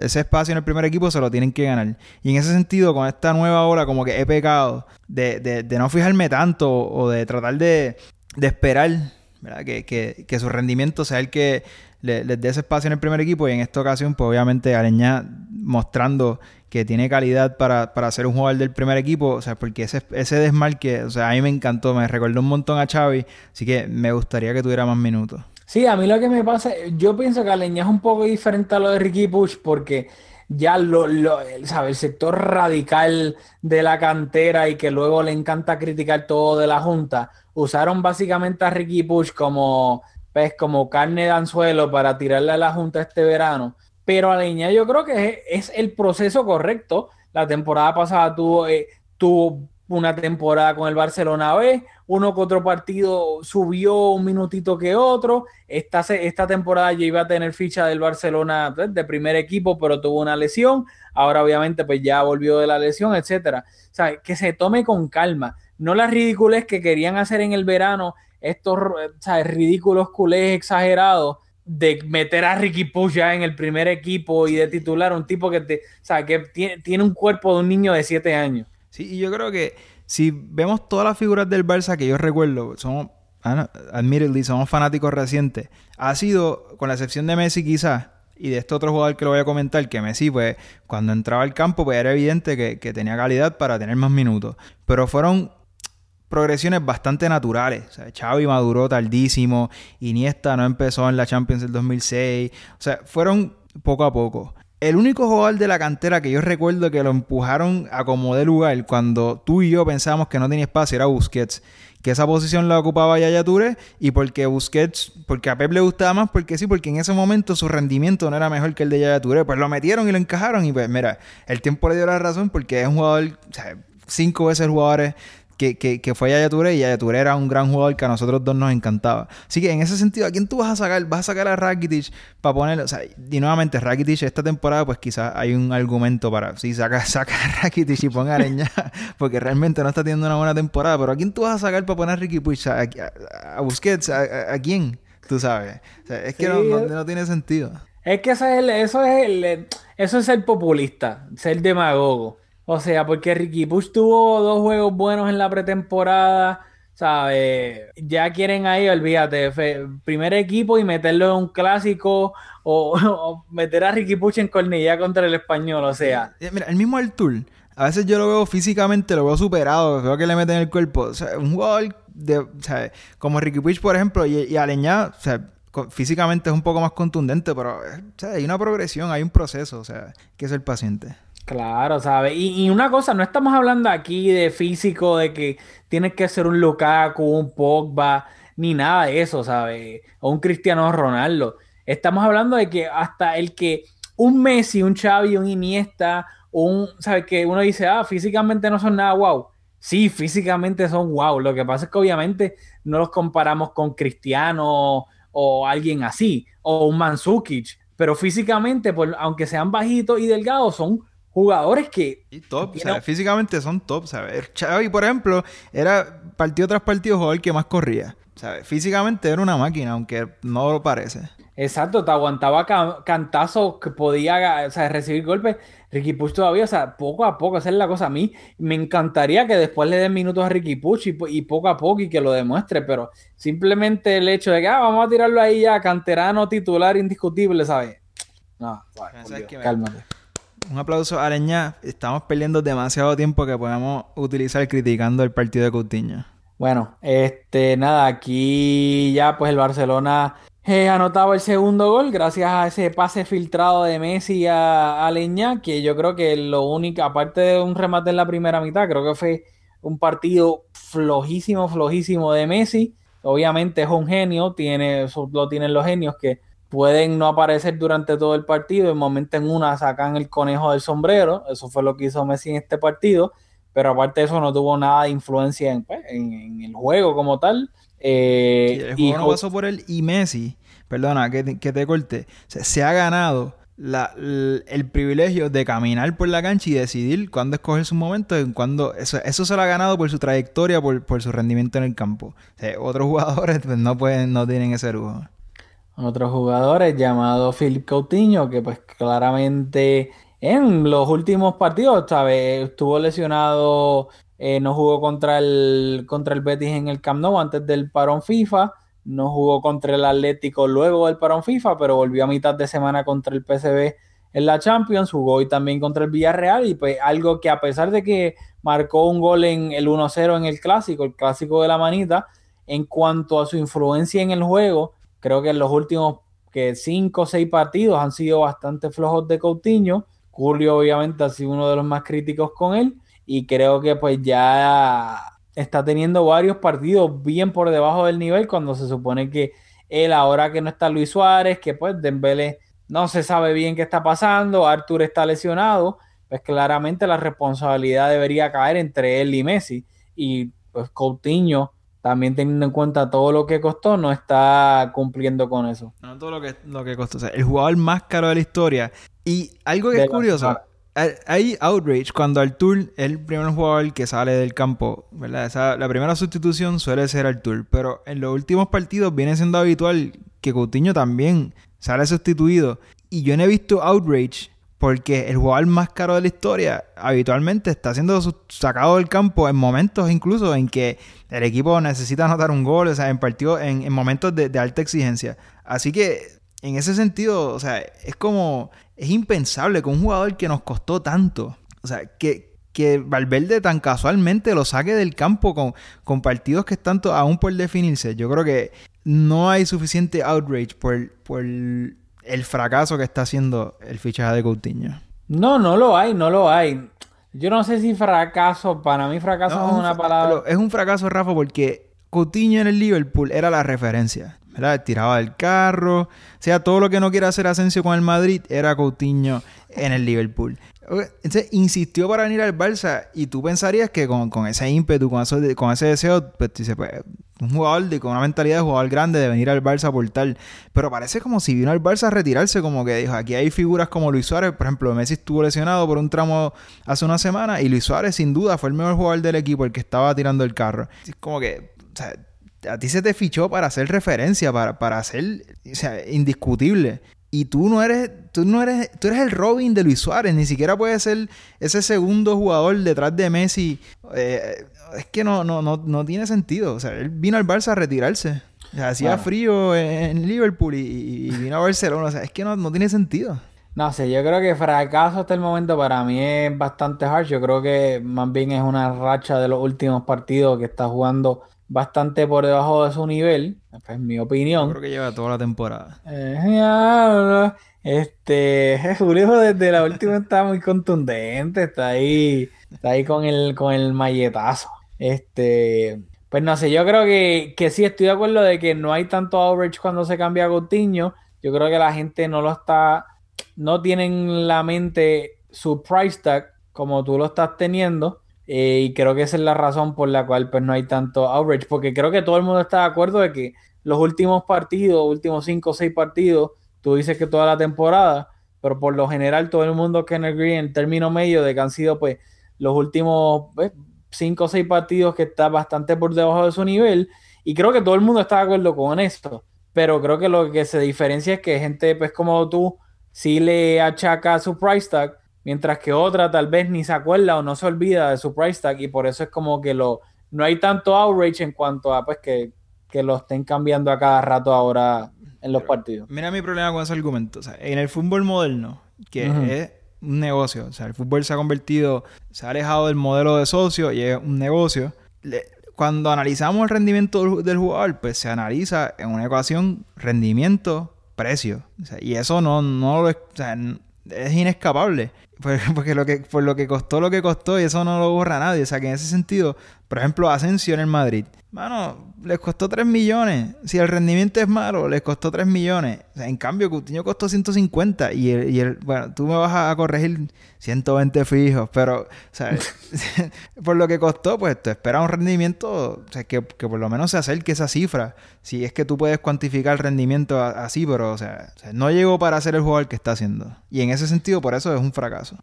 ese espacio en el primer equipo se lo tienen que ganar. Y en ese sentido, con esta nueva hora, como que he pecado de, no fijarme tanto o de tratar de, esperar Que, su rendimiento sea el que les dé ese espacio en el primer equipo. Y en esta ocasión, pues obviamente Areña mostrando que tiene calidad para, para ser un jugador del primer equipo, o sea, porque ese, ese desmarque, o sea, a mí me encantó, me recordó un montón a Xavi, así que me gustaría que tuviera más minutos. Sí, a mí lo que me pasa, yo pienso que Aleña es un poco diferente a lo de Ricky Push porque ya lo, lo ¿sabe? el sector radical de la cantera y que luego le encanta criticar todo de la Junta, usaron básicamente a Ricky Push como, pues, como carne de anzuelo para tirarle a la Junta este verano pero Aleña yo creo que es, el proceso correcto. La temporada pasada tuvo, eh, tuvo una temporada con el Barcelona B, uno que otro partido subió un minutito que otro. Esta, esta temporada ya iba a tener ficha del Barcelona pues, de primer equipo, pero tuvo una lesión. Ahora obviamente pues ya volvió de la lesión, etcétera. O sea, que se tome con calma. No las ridículas que querían hacer en el verano, estos ridículos culés exagerados de meter a Ricky Push ya en el primer equipo y de titular un tipo que, te, que tiene, tiene un cuerpo de un niño de 7 años. Sí, y yo creo que si vemos todas las figuras del Barça que yo recuerdo, somos, ah, admittedly, somos fanáticos recientes, ha sido, con la excepción de Messi quizás, y de este otro jugador que lo voy a comentar, que Messi, pues, cuando entraba al campo, pues era evidente que, que tenía calidad para tener más minutos. Pero fueron progresiones bastante naturales. O sea, Xavi maduró tardísimo, Iniesta no empezó en la Champions del 2006. O sea, fueron poco a poco. El único jugador de la cantera que yo recuerdo que lo empujaron a como de lugar cuando tú y yo pensábamos que no tenía espacio era Busquets. Que esa posición la ocupaba Yaya Touré y porque Busquets, porque a Pep le gustaba más, porque sí, porque en ese momento su rendimiento no era mejor que el de Yaya Touré. Pues lo metieron y lo encajaron y pues mira, el tiempo le dio la razón porque es un jugador, o sea, cinco veces jugadores que, que, que fue Yaya Touré y Yaya Touré era un gran jugador que a nosotros dos nos encantaba. Así que en ese sentido, ¿a quién tú vas a sacar? Vas a sacar a Rakitic para ponerlo. O sea, y nuevamente, Rakitic esta temporada, pues quizás hay un argumento para, sí, saca, saca a Rakitic y ponga a Areña, porque realmente no está teniendo una buena temporada. Pero ¿a quién tú vas a sacar para poner a Ricky Puig? ¿A, a, Busquets? ¿A, quién? Tú sabes. O sea, es que no, no, no, tiene sentido. Es que eso es el, eso es el, eso es ser populista, ser demagogo. O sea, porque Ricky Push tuvo dos juegos buenos en la pretemporada. ¿Sabes? Ya quieren ahí, olvídate, primer equipo y meterlo en un clásico o, meter a Ricky Push en cornilla contra el español, o sea. Mira, el mismo Artur, a veces yo lo veo físicamente, lo veo superado, veo que le meten el cuerpo. O sea, un jugador de, como Ricky Push, por ejemplo, y, y Aleñá, o sea, físicamente es un poco más contundente, pero sea, hay una progresión, hay un proceso, o sea, que ser paciente. Claro, ¿sabes? Y, y, una cosa, no estamos hablando aquí de físico, de que tienes que ser un Lukaku, un Pogba, ni nada de eso, ¿sabes? O un Cristiano Ronaldo. Estamos hablando de que hasta el que un Messi, un Xavi, un Iniesta, un, ¿sabes? Que uno dice, ah, físicamente no son nada wow. Sí, físicamente son wow. Lo que pasa es que obviamente no los comparamos con Cristiano o alguien así, o un Mansukic. Pero físicamente, pues, aunque sean bajitos y delgados, son jugadores que... Y top, o sea, físicamente son top, ¿sabes? Xavi, por ejemplo, era partido tras partido jugador que más corría. ¿Sabes? Físicamente era una máquina, aunque no lo parece. Exacto, te aguantaba can cantazos que podía o sea, recibir golpes. Ricky Puch todavía, o sea, poco a poco, esa es la cosa. A mí me encantaría que después le den minutos a Ricky Puch y, y, poco a poco y que lo demuestre, pero simplemente el hecho de que ah, vamos a tirarlo ahí ya, canterano titular indiscutible, ¿sabes? No, vale, cálmate. Un aplauso a Areña. Estamos perdiendo demasiado tiempo que podemos utilizar criticando el partido de Coutinho. Bueno, este, nada, aquí ya pues el Barcelona eh, anotaba el segundo gol gracias a ese pase filtrado de Messi a, a Leña, que yo creo que lo único, aparte de un remate en la primera mitad, creo que fue un partido flojísimo, flojísimo de Messi. Obviamente es un genio, tiene, lo tienen los genios que pueden no aparecer durante todo el partido, en momento en una sacan el conejo del sombrero, eso fue lo que hizo Messi en este partido, pero aparte de eso no tuvo nada de influencia en, pues, en, en el juego como tal. Eh, el juego no pasó por él y Messi, perdona que, que te corte, se, se ha ganado la, el, el, privilegio de caminar por la cancha y decidir cuándo escoger su momento y cuándo eso, eso se lo ha ganado por su trayectoria, por, por su rendimiento en el campo. O sea, otros jugadores pues, no pueden, no tienen ese lujo otros jugadores llamado Philip Coutinho, que pues claramente en los últimos partidos, ¿sabes? Estuvo lesionado, eh, no jugó contra el, contra el Betis en el Camp Nou antes del parón FIFA, no jugó contra el Atlético luego del parón FIFA, pero volvió a mitad de semana contra el PSV en la Champions, jugó hoy también contra el Villarreal y pues algo que a pesar de que marcó un gol en el 1-0 en el clásico, el clásico de la manita, en cuanto a su influencia en el juego, Creo que en los últimos que cinco o seis partidos han sido bastante flojos de Coutinho. Julio obviamente ha sido uno de los más críticos con él y creo que pues ya está teniendo varios partidos bien por debajo del nivel cuando se supone que él ahora que no está Luis Suárez, que pues Dembélé no se sabe bien qué está pasando, Artur está lesionado, pues claramente la responsabilidad debería caer entre él y Messi y pues Coutinho también teniendo en cuenta todo lo que costó, no está cumpliendo con eso. No todo lo que, lo que costó. O sea, el jugador más caro de la historia. Y algo que es curioso, hay outrage cuando Artur es el primer jugador que sale del campo, ¿verdad? Esa, la primera sustitución suele ser Artur, pero en los últimos partidos viene siendo habitual que Coutinho también sale sustituido. Y yo no he visto outrage porque el jugador más caro de la historia habitualmente está siendo sacado del campo en momentos incluso en que el equipo necesita anotar un gol, o sea, en partidos, en, momentos de, de, alta exigencia. Así que en ese sentido, o sea, es como, es impensable que un jugador que nos costó tanto, o sea, que, que Valverde tan casualmente lo saque del campo con, con partidos que están aún por definirse. Yo creo que no hay suficiente outrage por, por el fracaso que está haciendo el fichaje de Coutinho. No, no lo hay, no lo hay. Yo no sé si fracaso, para mí fracaso es una palabra. Es un fracaso, Rafa, porque Coutinho en el Liverpool era la referencia. ¿Verdad? Tiraba del carro. O sea, todo lo que no quiere hacer Asensio con el Madrid era Coutinho en el Liverpool. Entonces insistió para venir al Barça y tú pensarías que con, ese ímpetu, con, con ese deseo, pues, pues, un jugador de, con una mentalidad de jugador grande de venir al Barça por tal. Pero parece como si vino al Barça a retirarse, como que dijo, aquí hay figuras como Luis Suárez, por ejemplo, Messi estuvo lesionado por un tramo hace una semana y Luis Suárez sin duda fue el mejor jugador del equipo, el que estaba tirando el carro. Es como que, o sea, a ti se te fichó para hacer referencia, para, para ser o sea, indiscutible. Y tú no eres, tú no eres, tú eres el Robin de Luis Suárez, ni siquiera puedes ser ese segundo jugador detrás de Messi. Eh, es que no, no, no, no tiene sentido. O sea, él vino al Barça a retirarse. hacía frío en Liverpool y, vino a Barcelona. O sea, es que no, no tiene sentido. No sé, yo creo que fracaso hasta el momento para mí es bastante hard. Yo creo que más bien es una racha de los últimos partidos que está jugando bastante por debajo de su nivel, en mi opinión. Creo que lleva toda la temporada. Eh, este, Julio desde la última está muy contundente, está ahí, está ahí con el, con el malletazo. Este, pues no sé, yo creo que, que sí estoy de acuerdo de que no hay tanto average cuando se cambia a Coutinho. Yo creo que la gente no lo está, no tienen la mente su price tag como tú lo estás teniendo. Eh, y creo que esa es la razón por la cual pues no hay tanto outrage, porque creo que todo el mundo está de acuerdo de que los últimos partidos, últimos 5 o 6 partidos, tú dices que toda la temporada, pero por lo general todo el mundo que agree en término medio de que han sido pues los últimos 5 o 6 partidos que está bastante por debajo de su nivel, y creo que todo el mundo está de acuerdo con esto, pero creo que lo que se diferencia es que gente pues como tú sí le achaca su price tag, mientras que otra tal vez ni se acuerda o no se olvida de su price tag y por eso es como que lo no hay tanto outrage en cuanto a pues que, lo estén cambiando a cada rato ahora en los partidos. Mira mi problema con ese argumento. en el fútbol moderno, que es un negocio, o sea, el fútbol se ha convertido, se ha alejado del modelo de socio y es un negocio. cuando analizamos el rendimiento del jugador, pues se analiza en una ecuación rendimiento-precio. y eso no, no lo, es inescapable. Porque lo que, por lo que costó lo que costó y eso no lo borra nadie. O sea que en ese sentido, por ejemplo, Asensio en el Madrid. Mano, les costó 3 millones. Si el rendimiento es malo, les costó 3 millones. en cambio, Coutinho costó 150. Y el, y el, bueno, tú me vas a corregir 120 fijos. Pero, ¿sabes? por lo que costó, pues te espera un rendimiento o sea, que, por lo menos se acerque esa cifra. Si es que tú puedes cuantificar el rendimiento así, pero, o sea, no llegó para ser el jugador que está haciendo. Y en ese sentido, por eso es un fracaso.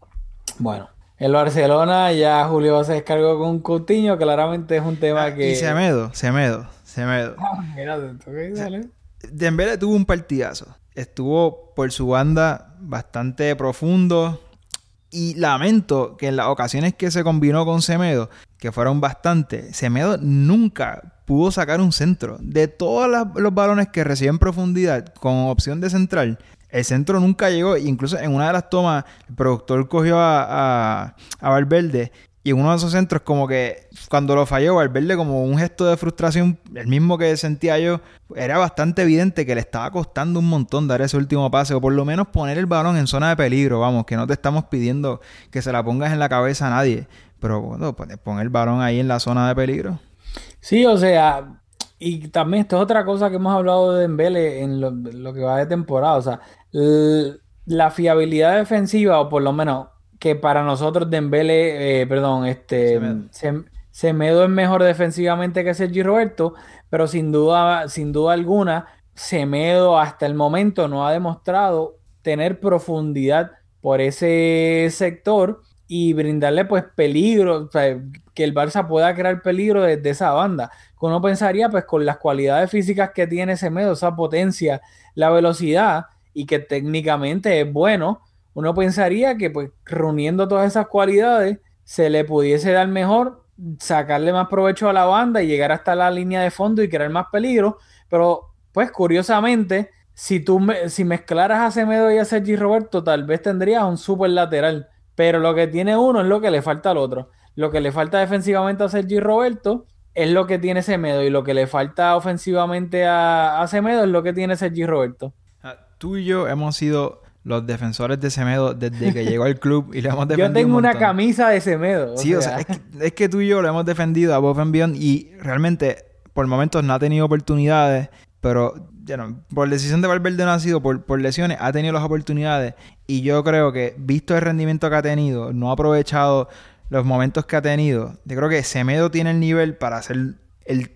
Bueno, el Barcelona ya Julio se descargó con Coutinho, claramente es un tema ah, que... Y Semedo, Semedo, Semedo. Ah, Dembele tuvo un partidazo. Estuvo por su banda bastante profundo. Y lamento que en las ocasiones que se combinó con Semedo, que fueron bastante, Semedo nunca pudo sacar un centro. De todos los balones que recibió en profundidad con opción de central, el centro nunca llegó. Incluso en una de las tomas, el productor cogió a, a, Valverde y en uno de esos centros, como que cuando lo falló, Valverde, como un gesto de frustración, el mismo que sentía yo, era bastante evidente que le estaba costando un montón dar ese último pase, o por lo menos poner el balón en zona de peligro. Vamos, que no te estamos pidiendo que se la pongas en la cabeza a nadie, pero bueno, pues pon el balón ahí en la zona de peligro. Sí, o sea, y también esto es otra cosa que hemos hablado de Dembele en lo, que va de temporada. O sea, la fiabilidad defensiva, o por lo menos que para nosotros Dembele, eh, perdón, este Semedo. es mejor defensivamente que Sergi Roberto, pero sin duda, sin duda alguna, Semedo hasta el momento no ha demostrado tener profundidad por ese sector y brindarle pues peligro, que el Barça pueda crear peligro desde esa banda. Uno pensaría, pues con las cualidades físicas que tiene Semedo, esa potencia, la velocidad y que técnicamente es bueno, uno pensaría que pues reuniendo todas esas cualidades se le pudiese dar mejor, sacarle más provecho a la banda y llegar hasta la línea de fondo y crear más peligro, pero pues curiosamente, si tú si mezclaras a Semedo y a Sergi Roberto, tal vez tendrías un super lateral, pero lo que tiene uno es lo que le falta al otro. Lo que le falta defensivamente a Sergi Roberto es lo que tiene Semedo y lo que le falta ofensivamente a, a Semedo es lo que tiene Sergi Roberto. Tú y yo hemos sido los defensores de Semedo desde que llegó al club y le hemos defendido. Yo tengo una camisa de Semedo. Sí, o sea, es, que, tú y yo lo hemos defendido a Bob Beyond y realmente por momentos no ha tenido oportunidades, pero por decisión de Valverde no ha sido, por, por lesiones, ha tenido las oportunidades y yo creo que, visto el rendimiento que ha tenido, no ha aprovechado los momentos que ha tenido. Yo creo que Semedo tiene el nivel para ser el,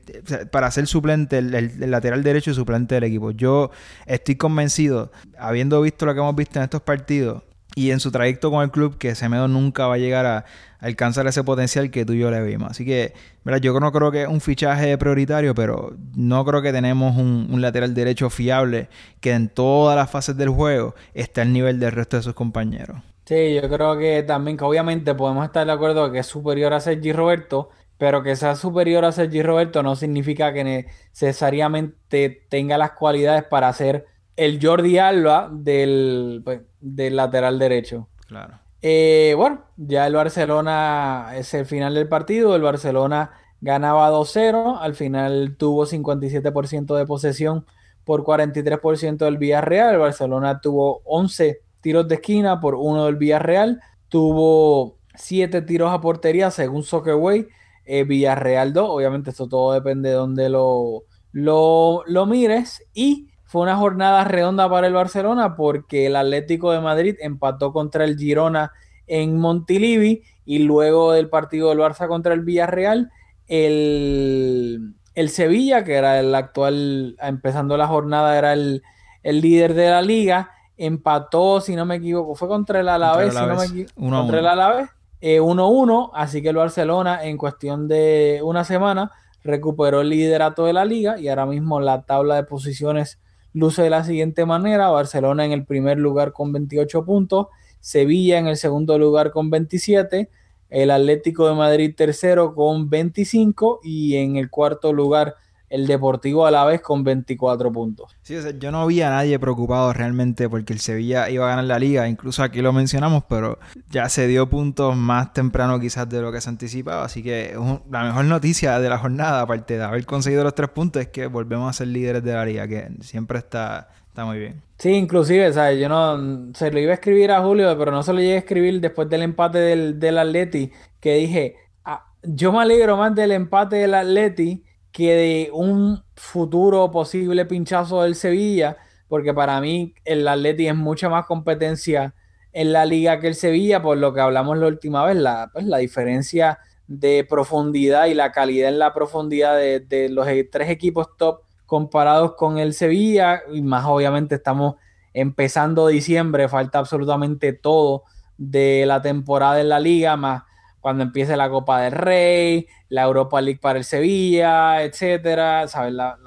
para ser suplente, el, lateral derecho y suplente del equipo. Yo estoy convencido, habiendo visto lo que hemos visto en estos partidos y en su trayecto con el club, que Semedo nunca va a llegar a, alcanzar ese potencial que tú y yo le vimos. Así que, mira, yo no creo que es un fichaje prioritario, pero no creo que tenemos un, un, lateral derecho fiable que en todas las fases del juego esté al nivel del resto de sus compañeros. Sí, yo creo que también que obviamente podemos estar de acuerdo que es superior a Sergi Roberto, pero que sea superior a Sergi Roberto no significa que necesariamente tenga las cualidades para ser el Jordi Alba del, pues, del lateral derecho. Claro. Eh, bueno, ya el Barcelona es el final del partido. El Barcelona ganaba 2-0. Al final tuvo 57% de posesión por 43% del Villarreal. El Barcelona tuvo 11 tiros de esquina por uno del Villarreal. Tuvo siete tiros a portería según Soccerway. Eh, Villarreal 2. Obviamente esto todo depende de donde lo, lo, lo mires. Y fue una jornada redonda para el Barcelona porque el Atlético de Madrid empató contra el Girona en Montilivi y luego del partido del Barça contra el Villarreal, el, el Sevilla, que era el actual, empezando la jornada, era el, el líder de la liga, empató, si no me equivoco, fue contra el Alavés, si no me equivoco, contra el Alavés, 1-1, eh, así que el Barcelona en cuestión de una semana recuperó el liderato de la liga y ahora mismo la tabla de posiciones luce de la siguiente manera, Barcelona en el primer lugar con 28 puntos, Sevilla en el segundo lugar con 27, el Atlético de Madrid tercero con 25 y en el cuarto lugar el Deportivo a la vez con 24 puntos. Sí, o sea, yo no vi a nadie preocupado realmente porque el Sevilla iba a ganar la liga, incluso aquí lo mencionamos, pero ya se dio puntos más temprano quizás de lo que se anticipaba, así que la mejor noticia de la jornada, aparte de haber conseguido los tres puntos, es que volvemos a ser líderes de la liga, que siempre está, está muy bien. Sí, inclusive, ¿sabes? Yo no se lo iba a escribir a Julio, pero no se lo llegué a escribir después del empate del, del Atleti, que dije, ah, yo me alegro más del empate del Atleti que de un futuro posible pinchazo del Sevilla, porque para mí el Atleti es mucha más competencia en la liga que el Sevilla, por lo que hablamos la última vez, la, pues, la diferencia de profundidad y la calidad en la profundidad de, los e, tres equipos top comparados con el Sevilla, y más obviamente estamos empezando diciembre, falta absolutamente todo de la temporada en la liga, más cuando empiece la Copa del Rey, la Europa League para el Sevilla, etcétera, ¿sabes? La,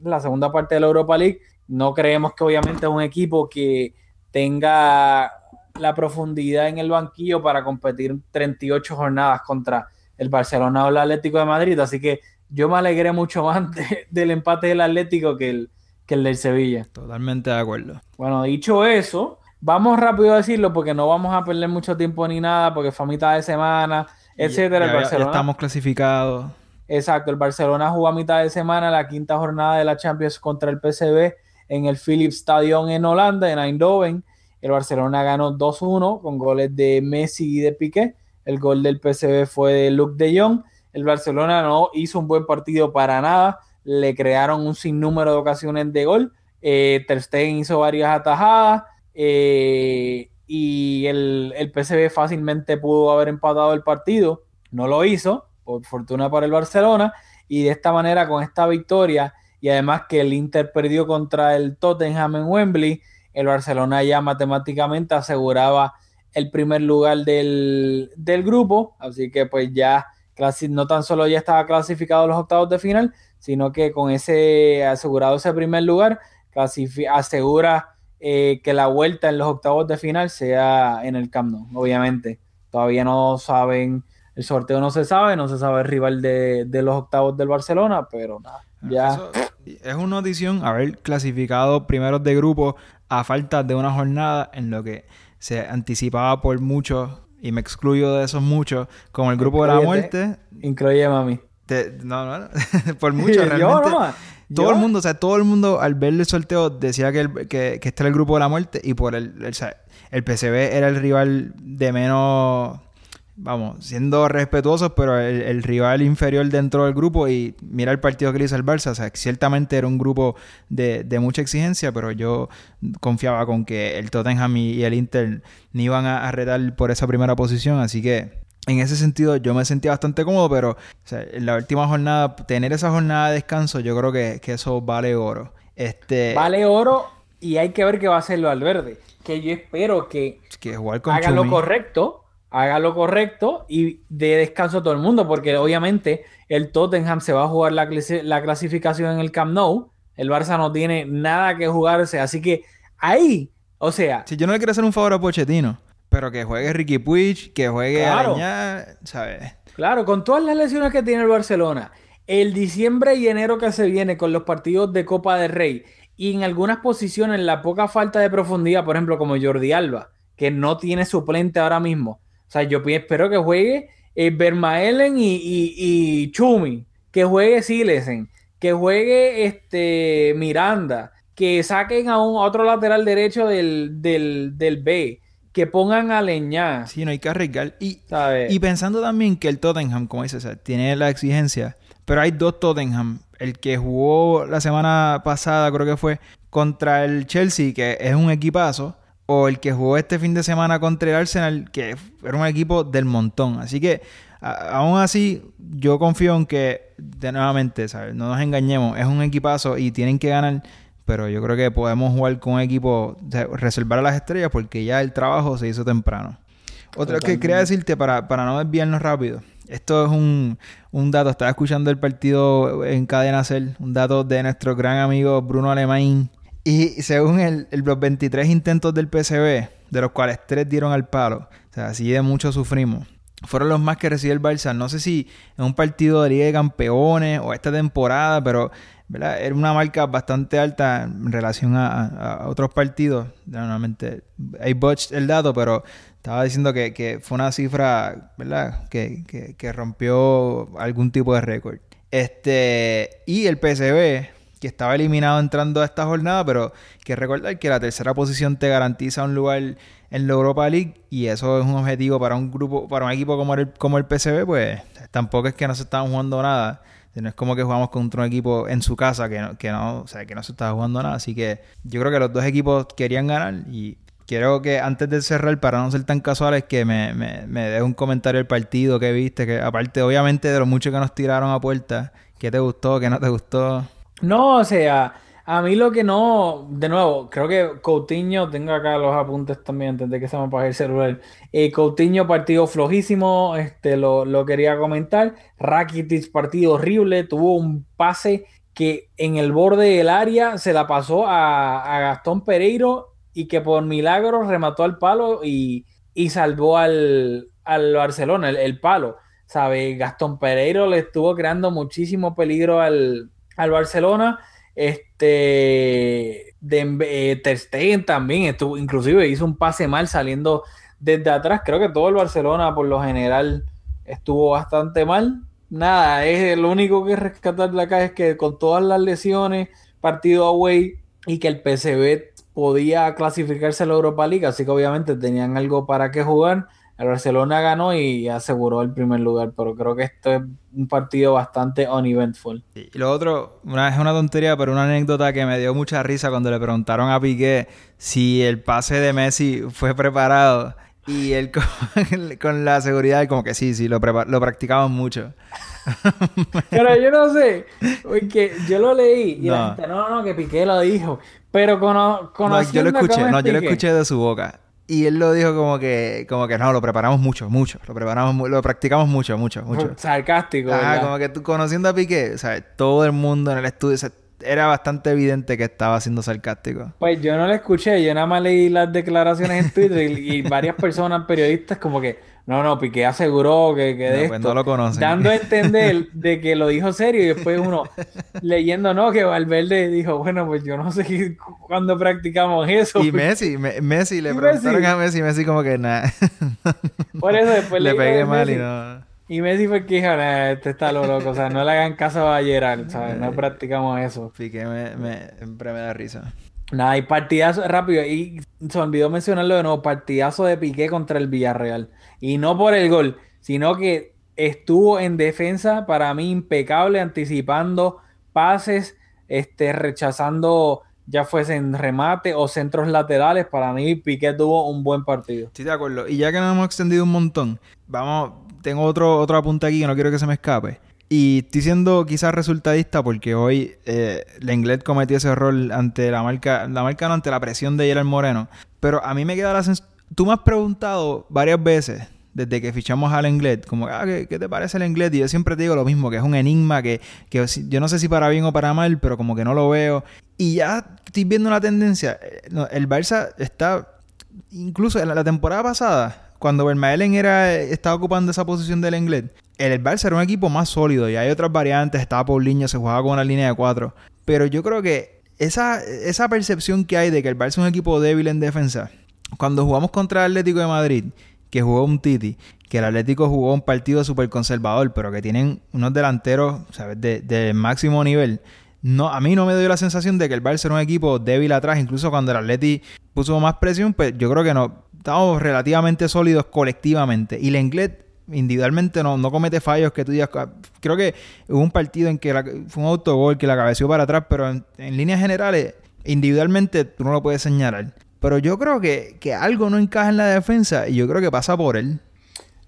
la, segunda parte de la Europa League, no creemos que obviamente es un equipo que tenga la profundidad en el banquillo para competir 38 jornadas contra el Barcelona o el Atlético de Madrid, así que yo me alegré mucho más del empate del Atlético que el, que el del Sevilla. Totalmente de acuerdo. Bueno, dicho eso, Vamos rápido a decirlo porque no vamos a perder mucho tiempo ni nada porque fue a mitad de semana, etcétera. el Barcelona, estamos clasificados. Exacto, el Barcelona jugó a mitad de semana la quinta jornada de la Champions contra el PSV en el Philips Stadion en Holanda, en Eindhoven. El Barcelona ganó 2-1 con goles de Messi y de Piqué. El gol del PSV fue de Luke de Jong. El Barcelona no hizo un buen partido para nada. Le crearon un sinnúmero de ocasiones de gol. Eh, Ter Stegen hizo varias atajadas. Eh, y el, el PSV fácilmente pudo haber empatado el partido, no lo hizo, por fortuna para el Barcelona, y de esta manera, con esta victoria, y además que el Inter perdió contra el Tottenham en Wembley, el Barcelona ya matemáticamente aseguraba el primer lugar del, del grupo, así que pues ya no tan solo ya estaba clasificado los octavos de final, sino que con ese asegurado ese primer lugar, asegura eh, que la vuelta en los octavos de final sea en el Camp Nou, obviamente. Todavía no saben, el sorteo no se sabe, no se sabe el rival de, los octavos del Barcelona, pero nada, ah, ya. es una notición haber clasificado primeros de grupo a falta de una jornada en lo que se anticipaba por muchos, y me excluyo de esos muchos, como el grupo de la muerte. Incluye mami. no, no, por mucho realmente. Todo el mundo, o sea, todo el mundo al ver el sorteo decía que, que, este era el grupo de la muerte y por el, el, el PCB era el rival de menos vamos, siendo respetuosos, pero el, rival inferior dentro del grupo y mira el partido que le hizo el Barça, o sea, ciertamente era un grupo de, mucha exigencia, pero yo confiaba con que el Tottenham y, el Inter ni iban a, retar por esa primera posición, así que en ese sentido yo me sentía bastante cómodo, pero en la última jornada, tener esa jornada de descanso, yo creo que, eso vale oro. Este, vale oro y hay que ver qué va a hacer lo Verde, que yo espero que, que haga lo correcto haga lo correcto y dé descanso a todo el mundo, porque obviamente el Tottenham se va a jugar la, clasificación en el Camp Nou, el Barça no tiene nada que jugarse, así que ahí, o sea... Si yo no le quiero hacer un favor a Pochettino, pero que juegue Ricky Puig, que juegue claro, ¿sabes? Claro, con todas las lesiones que tiene el Barcelona, el diciembre y enero que se viene con los partidos de Copa del Rey y en algunas posiciones la poca falta de profundidad, por ejemplo, como Jordi Alba, que no tiene suplente ahora mismo, o sea, yo espero que juegue eh, Bermaelen y, y, Chumi, que juegue Silesen, que juegue este Miranda, que saquen a un otro lateral derecho del, del, B, que pongan a Leñá. Sí, no hay que arriesgar. Y, y pensando también que el Tottenham, como dices, tiene la exigencia, pero hay dos Tottenham. El que jugó la semana pasada, creo que fue, contra el Chelsea, que es un equipazo o el que jugó este fin de semana contra el Arsenal, que era un equipo del montón. Así que, aún así, yo confío en que, de nuevamente, ¿sabes? no nos engañemos, es un equipazo y tienen que ganar, pero yo creo que podemos jugar con un equipo, reservar a las estrellas, porque ya el trabajo se hizo temprano. Otra que quería decirte, para, para no desviarnos rápido, esto es un, un, dato, estaba escuchando el partido en Cadena Cel, un dato de nuestro gran amigo Bruno Alemán y según el, los 23 intentos del PCB, de los cuales 3 dieron al palo, o sea, así de mucho sufrimos, fueron los más que recibió el Barça. No sé si en un partido de Liga de Campeones o esta temporada, pero ¿verdad? era una marca bastante alta en relación a, otros partidos. Normalmente hay botched el dato, pero estaba diciendo que, fue una cifra ¿verdad? Que, que, que rompió algún tipo de récord. Este, y el PCB que estaba eliminado entrando a esta jornada, pero que recordar que la tercera posición te garantiza un lugar en la Europa League y eso es un objetivo para un grupo, para un equipo como el, como el PSV, pues tampoco es que no se estaban jugando nada. No es como que jugamos contra un equipo en su casa que no, que no, o sea, que no se estaba jugando nada. Así que yo creo que los dos equipos querían ganar y quiero que antes de cerrar, para no ser tan casuales, que me, me, me dé un comentario del partido que viste, que aparte obviamente de lo mucho que nos tiraron a puerta, ¿qué te gustó, qué no te gustó? No, o sea, a mí lo que no, de nuevo, creo que Coutinho, tengo acá los apuntes también antes de que se me apague el celular. Eh, Coutinho partido flojísimo, este lo, lo quería comentar. Rakitic partido horrible, tuvo un pase que en el borde del área se la pasó a, Gastón Pereiro y que por milagro remató al palo y, salvó al, Barcelona, el, el palo. ¿Sabe? Gastón Pereiro le estuvo creando muchísimo peligro al, al Barcelona. Este de, eh, Ter Stegen también estuvo, inclusive hizo un pase mal saliendo desde atrás. Creo que todo el Barcelona por lo general estuvo bastante mal. Nada, es lo único que rescatar de acá es que con todas las lesiones, partido away y que el PSV podía clasificarse a la Europa League, así que obviamente tenían algo para que jugar. El Barcelona ganó y aseguró el primer lugar, pero creo que esto es un partido bastante uneventful. Y lo otro, una, es una tontería, pero una anécdota que me dio mucha risa cuando le preguntaron a Piqué si el pase de Messi fue preparado. Y él con, la seguridad, como que sí, sí, lo, lo practicaban mucho. Pero yo no sé, porque yo lo leí y la gente, no, no, que Piqué lo dijo. Pero con, no, yo lo escuché, no, yo lo escuché de su boca. Y él lo dijo como que, como que no, lo preparamos mucho, mucho. Lo preparamos, lo practicamos mucho, mucho, mucho. Sarcástico. Ah, ¿verdad? como que tú conociendo a Piqué, sea, todo el mundo en el estudio, era bastante evidente que estaba siendo sarcástico. Pues yo no lo escuché, yo nada más leí las declaraciones en Twitter y, y varias personas, periodistas, como que, no, no, Piqué aseguró que, que de No, pues esto, no lo conocen. dando a entender de que lo dijo serio y después uno leyendo, no, que Valverde dijo, bueno, pues yo no sé cuándo practicamos eso. Y Messi, Me- Messi, le ¿Y preguntaron Messi? a Messi, Messi como que nada. Por eso después le lo pegué de mal y Messi. no. Y Messi fue que dijo, "Nah, este está lo loco, o sea, no le hagan caso a Gerard, ¿sabes? Eh. No practicamos eso. Piqué me, me, siempre me da risa. Nada, y partidazo rápido. Y se olvidó mencionarlo de nuevo: partidazo de Piqué contra el Villarreal. Y no por el gol, sino que estuvo en defensa para mí impecable, anticipando pases, este, rechazando ya fuesen remate o centros laterales. Para mí, Piqué tuvo un buen partido. Estoy de acuerdo. Y ya que nos hemos extendido un montón, vamos, tengo otro, otro apunte aquí que no quiero que se me escape. Y estoy siendo quizás resultadista porque hoy eh, Lenglet cometió ese error ante la marca, la marca no, ante la presión de Gerard Moreno. Pero a mí me queda la sensación... Tú me has preguntado varias veces desde que fichamos a Lenglet, como, ah, ¿qué, qué te parece Lenglet? Y yo siempre te digo lo mismo, que es un enigma, que, que yo no sé si para bien o para mal, pero como que no lo veo. Y ya estoy viendo una tendencia. eh, El Barça está incluso en la, temporada pasada, cuando Vermaelen era, estaba ocupando esa posición del Englet, el, Barça era un equipo más sólido y hay otras variantes, estaba Paulinho, se jugaba con una línea de cuatro. Pero yo creo que esa, esa percepción que hay de que el Barça es un equipo débil en defensa, cuando jugamos contra el Atlético de Madrid, que jugó un Titi, que el Atlético jugó un partido súper conservador, pero que tienen unos delanteros, ¿sabes?, de, de máximo nivel. No, a mí no me dio la sensación de que el Barça era un equipo débil atrás, incluso cuando el Atleti puso más presión, pues yo creo que no, estábamos relativamente sólidos colectivamente. Y Lenglet individualmente no, no comete fallos que tú digas, "Ah", creo que hubo un partido en que fue un autogol que la cabeció para atrás, pero en, líneas generales, individualmente tú no lo puedes señalar. Pero yo creo que, que algo no encaja en la defensa y yo creo que pasa por él.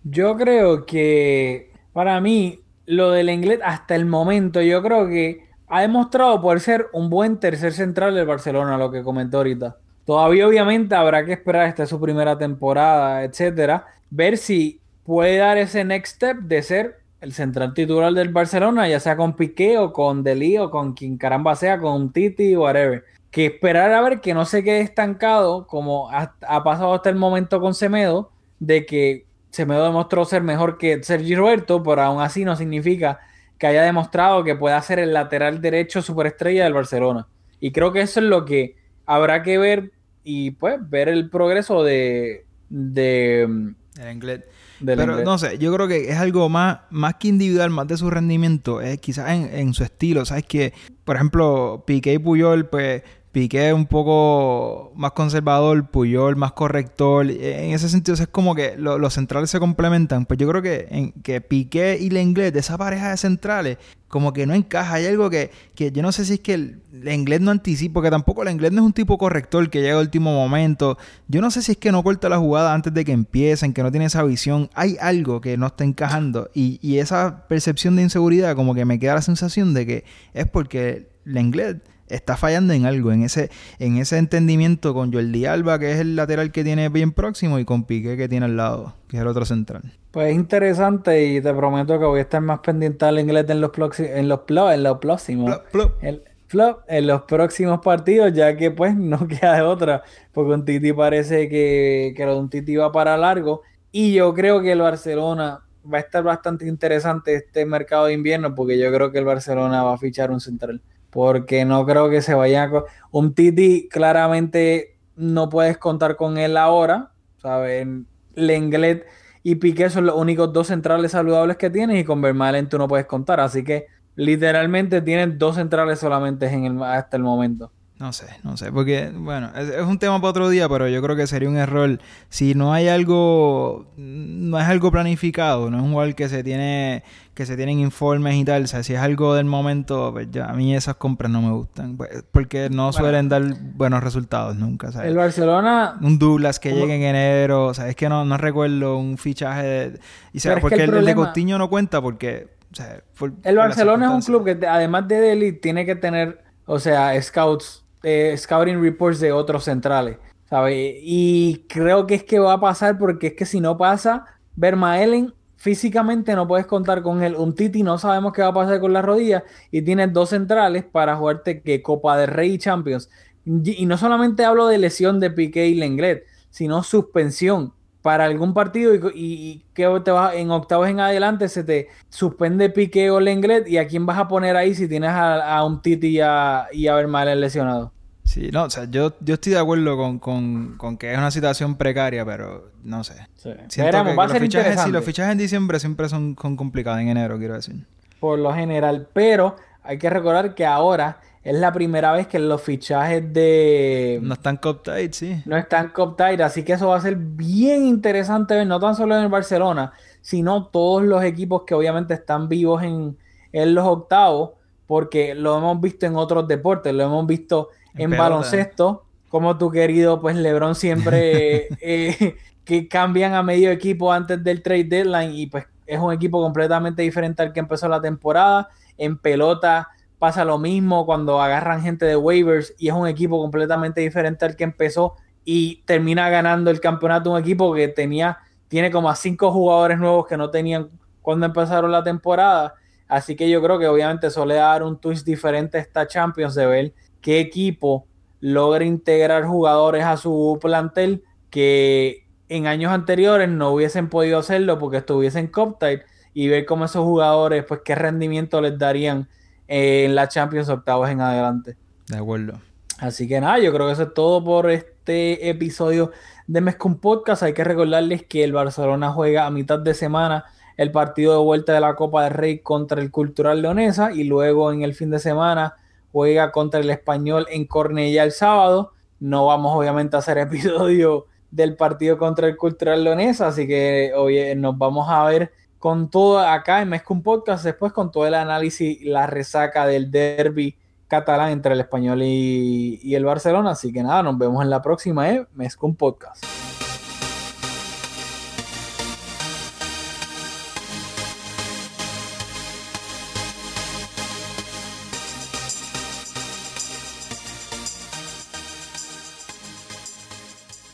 Yo creo que para mí, lo del inglés hasta el momento, yo creo que ha demostrado poder ser un buen tercer central del Barcelona, lo que comentó ahorita. Todavía, obviamente, habrá que esperar es su primera temporada, etcétera. Ver si puede dar ese next step de ser el central titular del Barcelona, ya sea con Piqué o con Delí o con quien caramba sea, con Titi o whatever. Que esperar a ver que no se quede estancado, como ha, pasado hasta el momento con Semedo, de que Semedo demostró ser mejor que Sergi Roberto, pero aún así no significa que haya demostrado que pueda ser el lateral derecho superestrella del Barcelona. Y creo que eso es lo que habrá que ver y pues ver el progreso de, de El Englet. Del Pero inglés. no sé, yo creo que es algo más, más que individual, más de su rendimiento, es quizás en, en su estilo. Sabes que, por ejemplo, Piqué y Puyol, pues Piqué un poco más conservador, Puyol más corrector. En ese sentido, es como que lo- los centrales se complementan. Pues yo creo que, en, que Piqué y Lenglet, de esa pareja de centrales, como que no encaja. Hay algo que, que yo no sé si es que el, el inglés no anticipa, porque tampoco el inglés no es un tipo corrector que llega al último momento. Yo no sé si es que no corta la jugada antes de que empiecen, que no tiene esa visión. Hay algo que no está encajando. Y, y esa percepción de inseguridad, como que me queda la sensación de que es porque el inglés está fallando en algo, en ese, en ese entendimiento con Jordi Alba, que es el lateral que tiene bien próximo, y con Piqué que tiene al lado, que es el otro central. Pues es interesante y te prometo que voy a estar más pendiente al inglés en los, en los, plo- en los próximos. En los próximos partidos, ya que pues no queda de otra, porque un Titi parece que, que lo de un Titi va para largo. Y yo creo que el Barcelona va a estar bastante interesante este mercado de invierno, porque yo creo que el Barcelona va a fichar un central. Porque no creo que se vaya a... Un Titi claramente no puedes contar con él ahora, ¿sabes? Lenglet y Piqué son los únicos dos centrales saludables que tienes y con Vermaelen tú no puedes contar. Así que literalmente tienes dos centrales solamente en el, hasta el momento. No sé, no sé, porque, bueno, es, es un tema para otro día, pero yo creo que sería un error. Si no hay algo, no es algo planificado, no es un jugador que se tiene, que se tienen informes y tal, o sea, si es algo del momento, pues ya, a mí esas compras no me gustan, pues, porque no suelen dar buenos resultados nunca, ¿sabes? El Barcelona, Un Douglas que llegue en enero, o sea, es que no, no recuerdo un fichaje de... Y sea, porque el el, el de Coutinho no cuenta porque... o sea, por- por el Barcelona es un club que además de Delhi tiene que tener, o sea, scouts, eh, scouting reports de otros centrales. ¿sabes? Y creo que es que va a pasar porque es que si no pasa, Vermaelen físicamente no puedes contar con él. Un Titi no sabemos qué va a pasar con la rodilla y tienes dos centrales para jugarte que Copa de Rey y Champions. Y no solamente hablo de lesión de Piqué y Lenglet, sino suspensión para algún partido y, que te vas en octavos en adelante se te suspende Piqué o Lenglet y a quién vas a poner ahí si tienes a, un Titi y a, y a lesionado. Sí, no, o sea, yo, yo estoy de acuerdo con, que es una situación precaria, pero no sé. Sí. va a ser los fichajes, sí, los fichajes en diciembre siempre son, complicados en enero, quiero decir. Por lo general, pero hay que recordar que ahora es la primera vez que los fichajes de... No están cop-tight, sí. No están cop-tight, así que eso va a ser bien interesante ver, no tan solo en el Barcelona, sino todos los equipos que obviamente están vivos en, en los octavos, porque lo hemos visto en otros deportes, lo hemos visto en, baloncesto, como tu querido, pues LeBron siempre eh, que cambian a medio equipo antes del trade deadline y pues es un equipo completamente diferente al que empezó la temporada. En pelota pasa lo mismo cuando agarran gente de waivers y es un equipo completamente diferente al que empezó y termina ganando el campeonato un equipo que tenía tiene como a cinco jugadores nuevos que no tenían cuando empezaron la temporada. Así que yo creo que obviamente eso le dar un twist diferente a esta Champions de ver qué equipo logra integrar jugadores a su plantel que en años anteriores no hubiesen podido hacerlo porque estuviesen Coptide y ver cómo esos jugadores, pues qué rendimiento les darían en la Champions octavos en adelante. De acuerdo. Así que nada, yo creo que eso es todo por este episodio de Mezcum Podcast. Hay que recordarles que el Barcelona juega a mitad de semana el partido de vuelta de la Copa del Rey contra el Cultural Leonesa y luego en el fin de semana juega contra el español en Cornella el sábado. No vamos obviamente a hacer episodio del partido contra el Cultural Leonesa, así que hoy nos vamos a ver con todo acá en Mezcum Podcast, después con todo el análisis, la resaca del derby catalán entre el español y, el Barcelona. Así que nada, nos vemos en la próxima, ¿eh? Mezcum Podcast.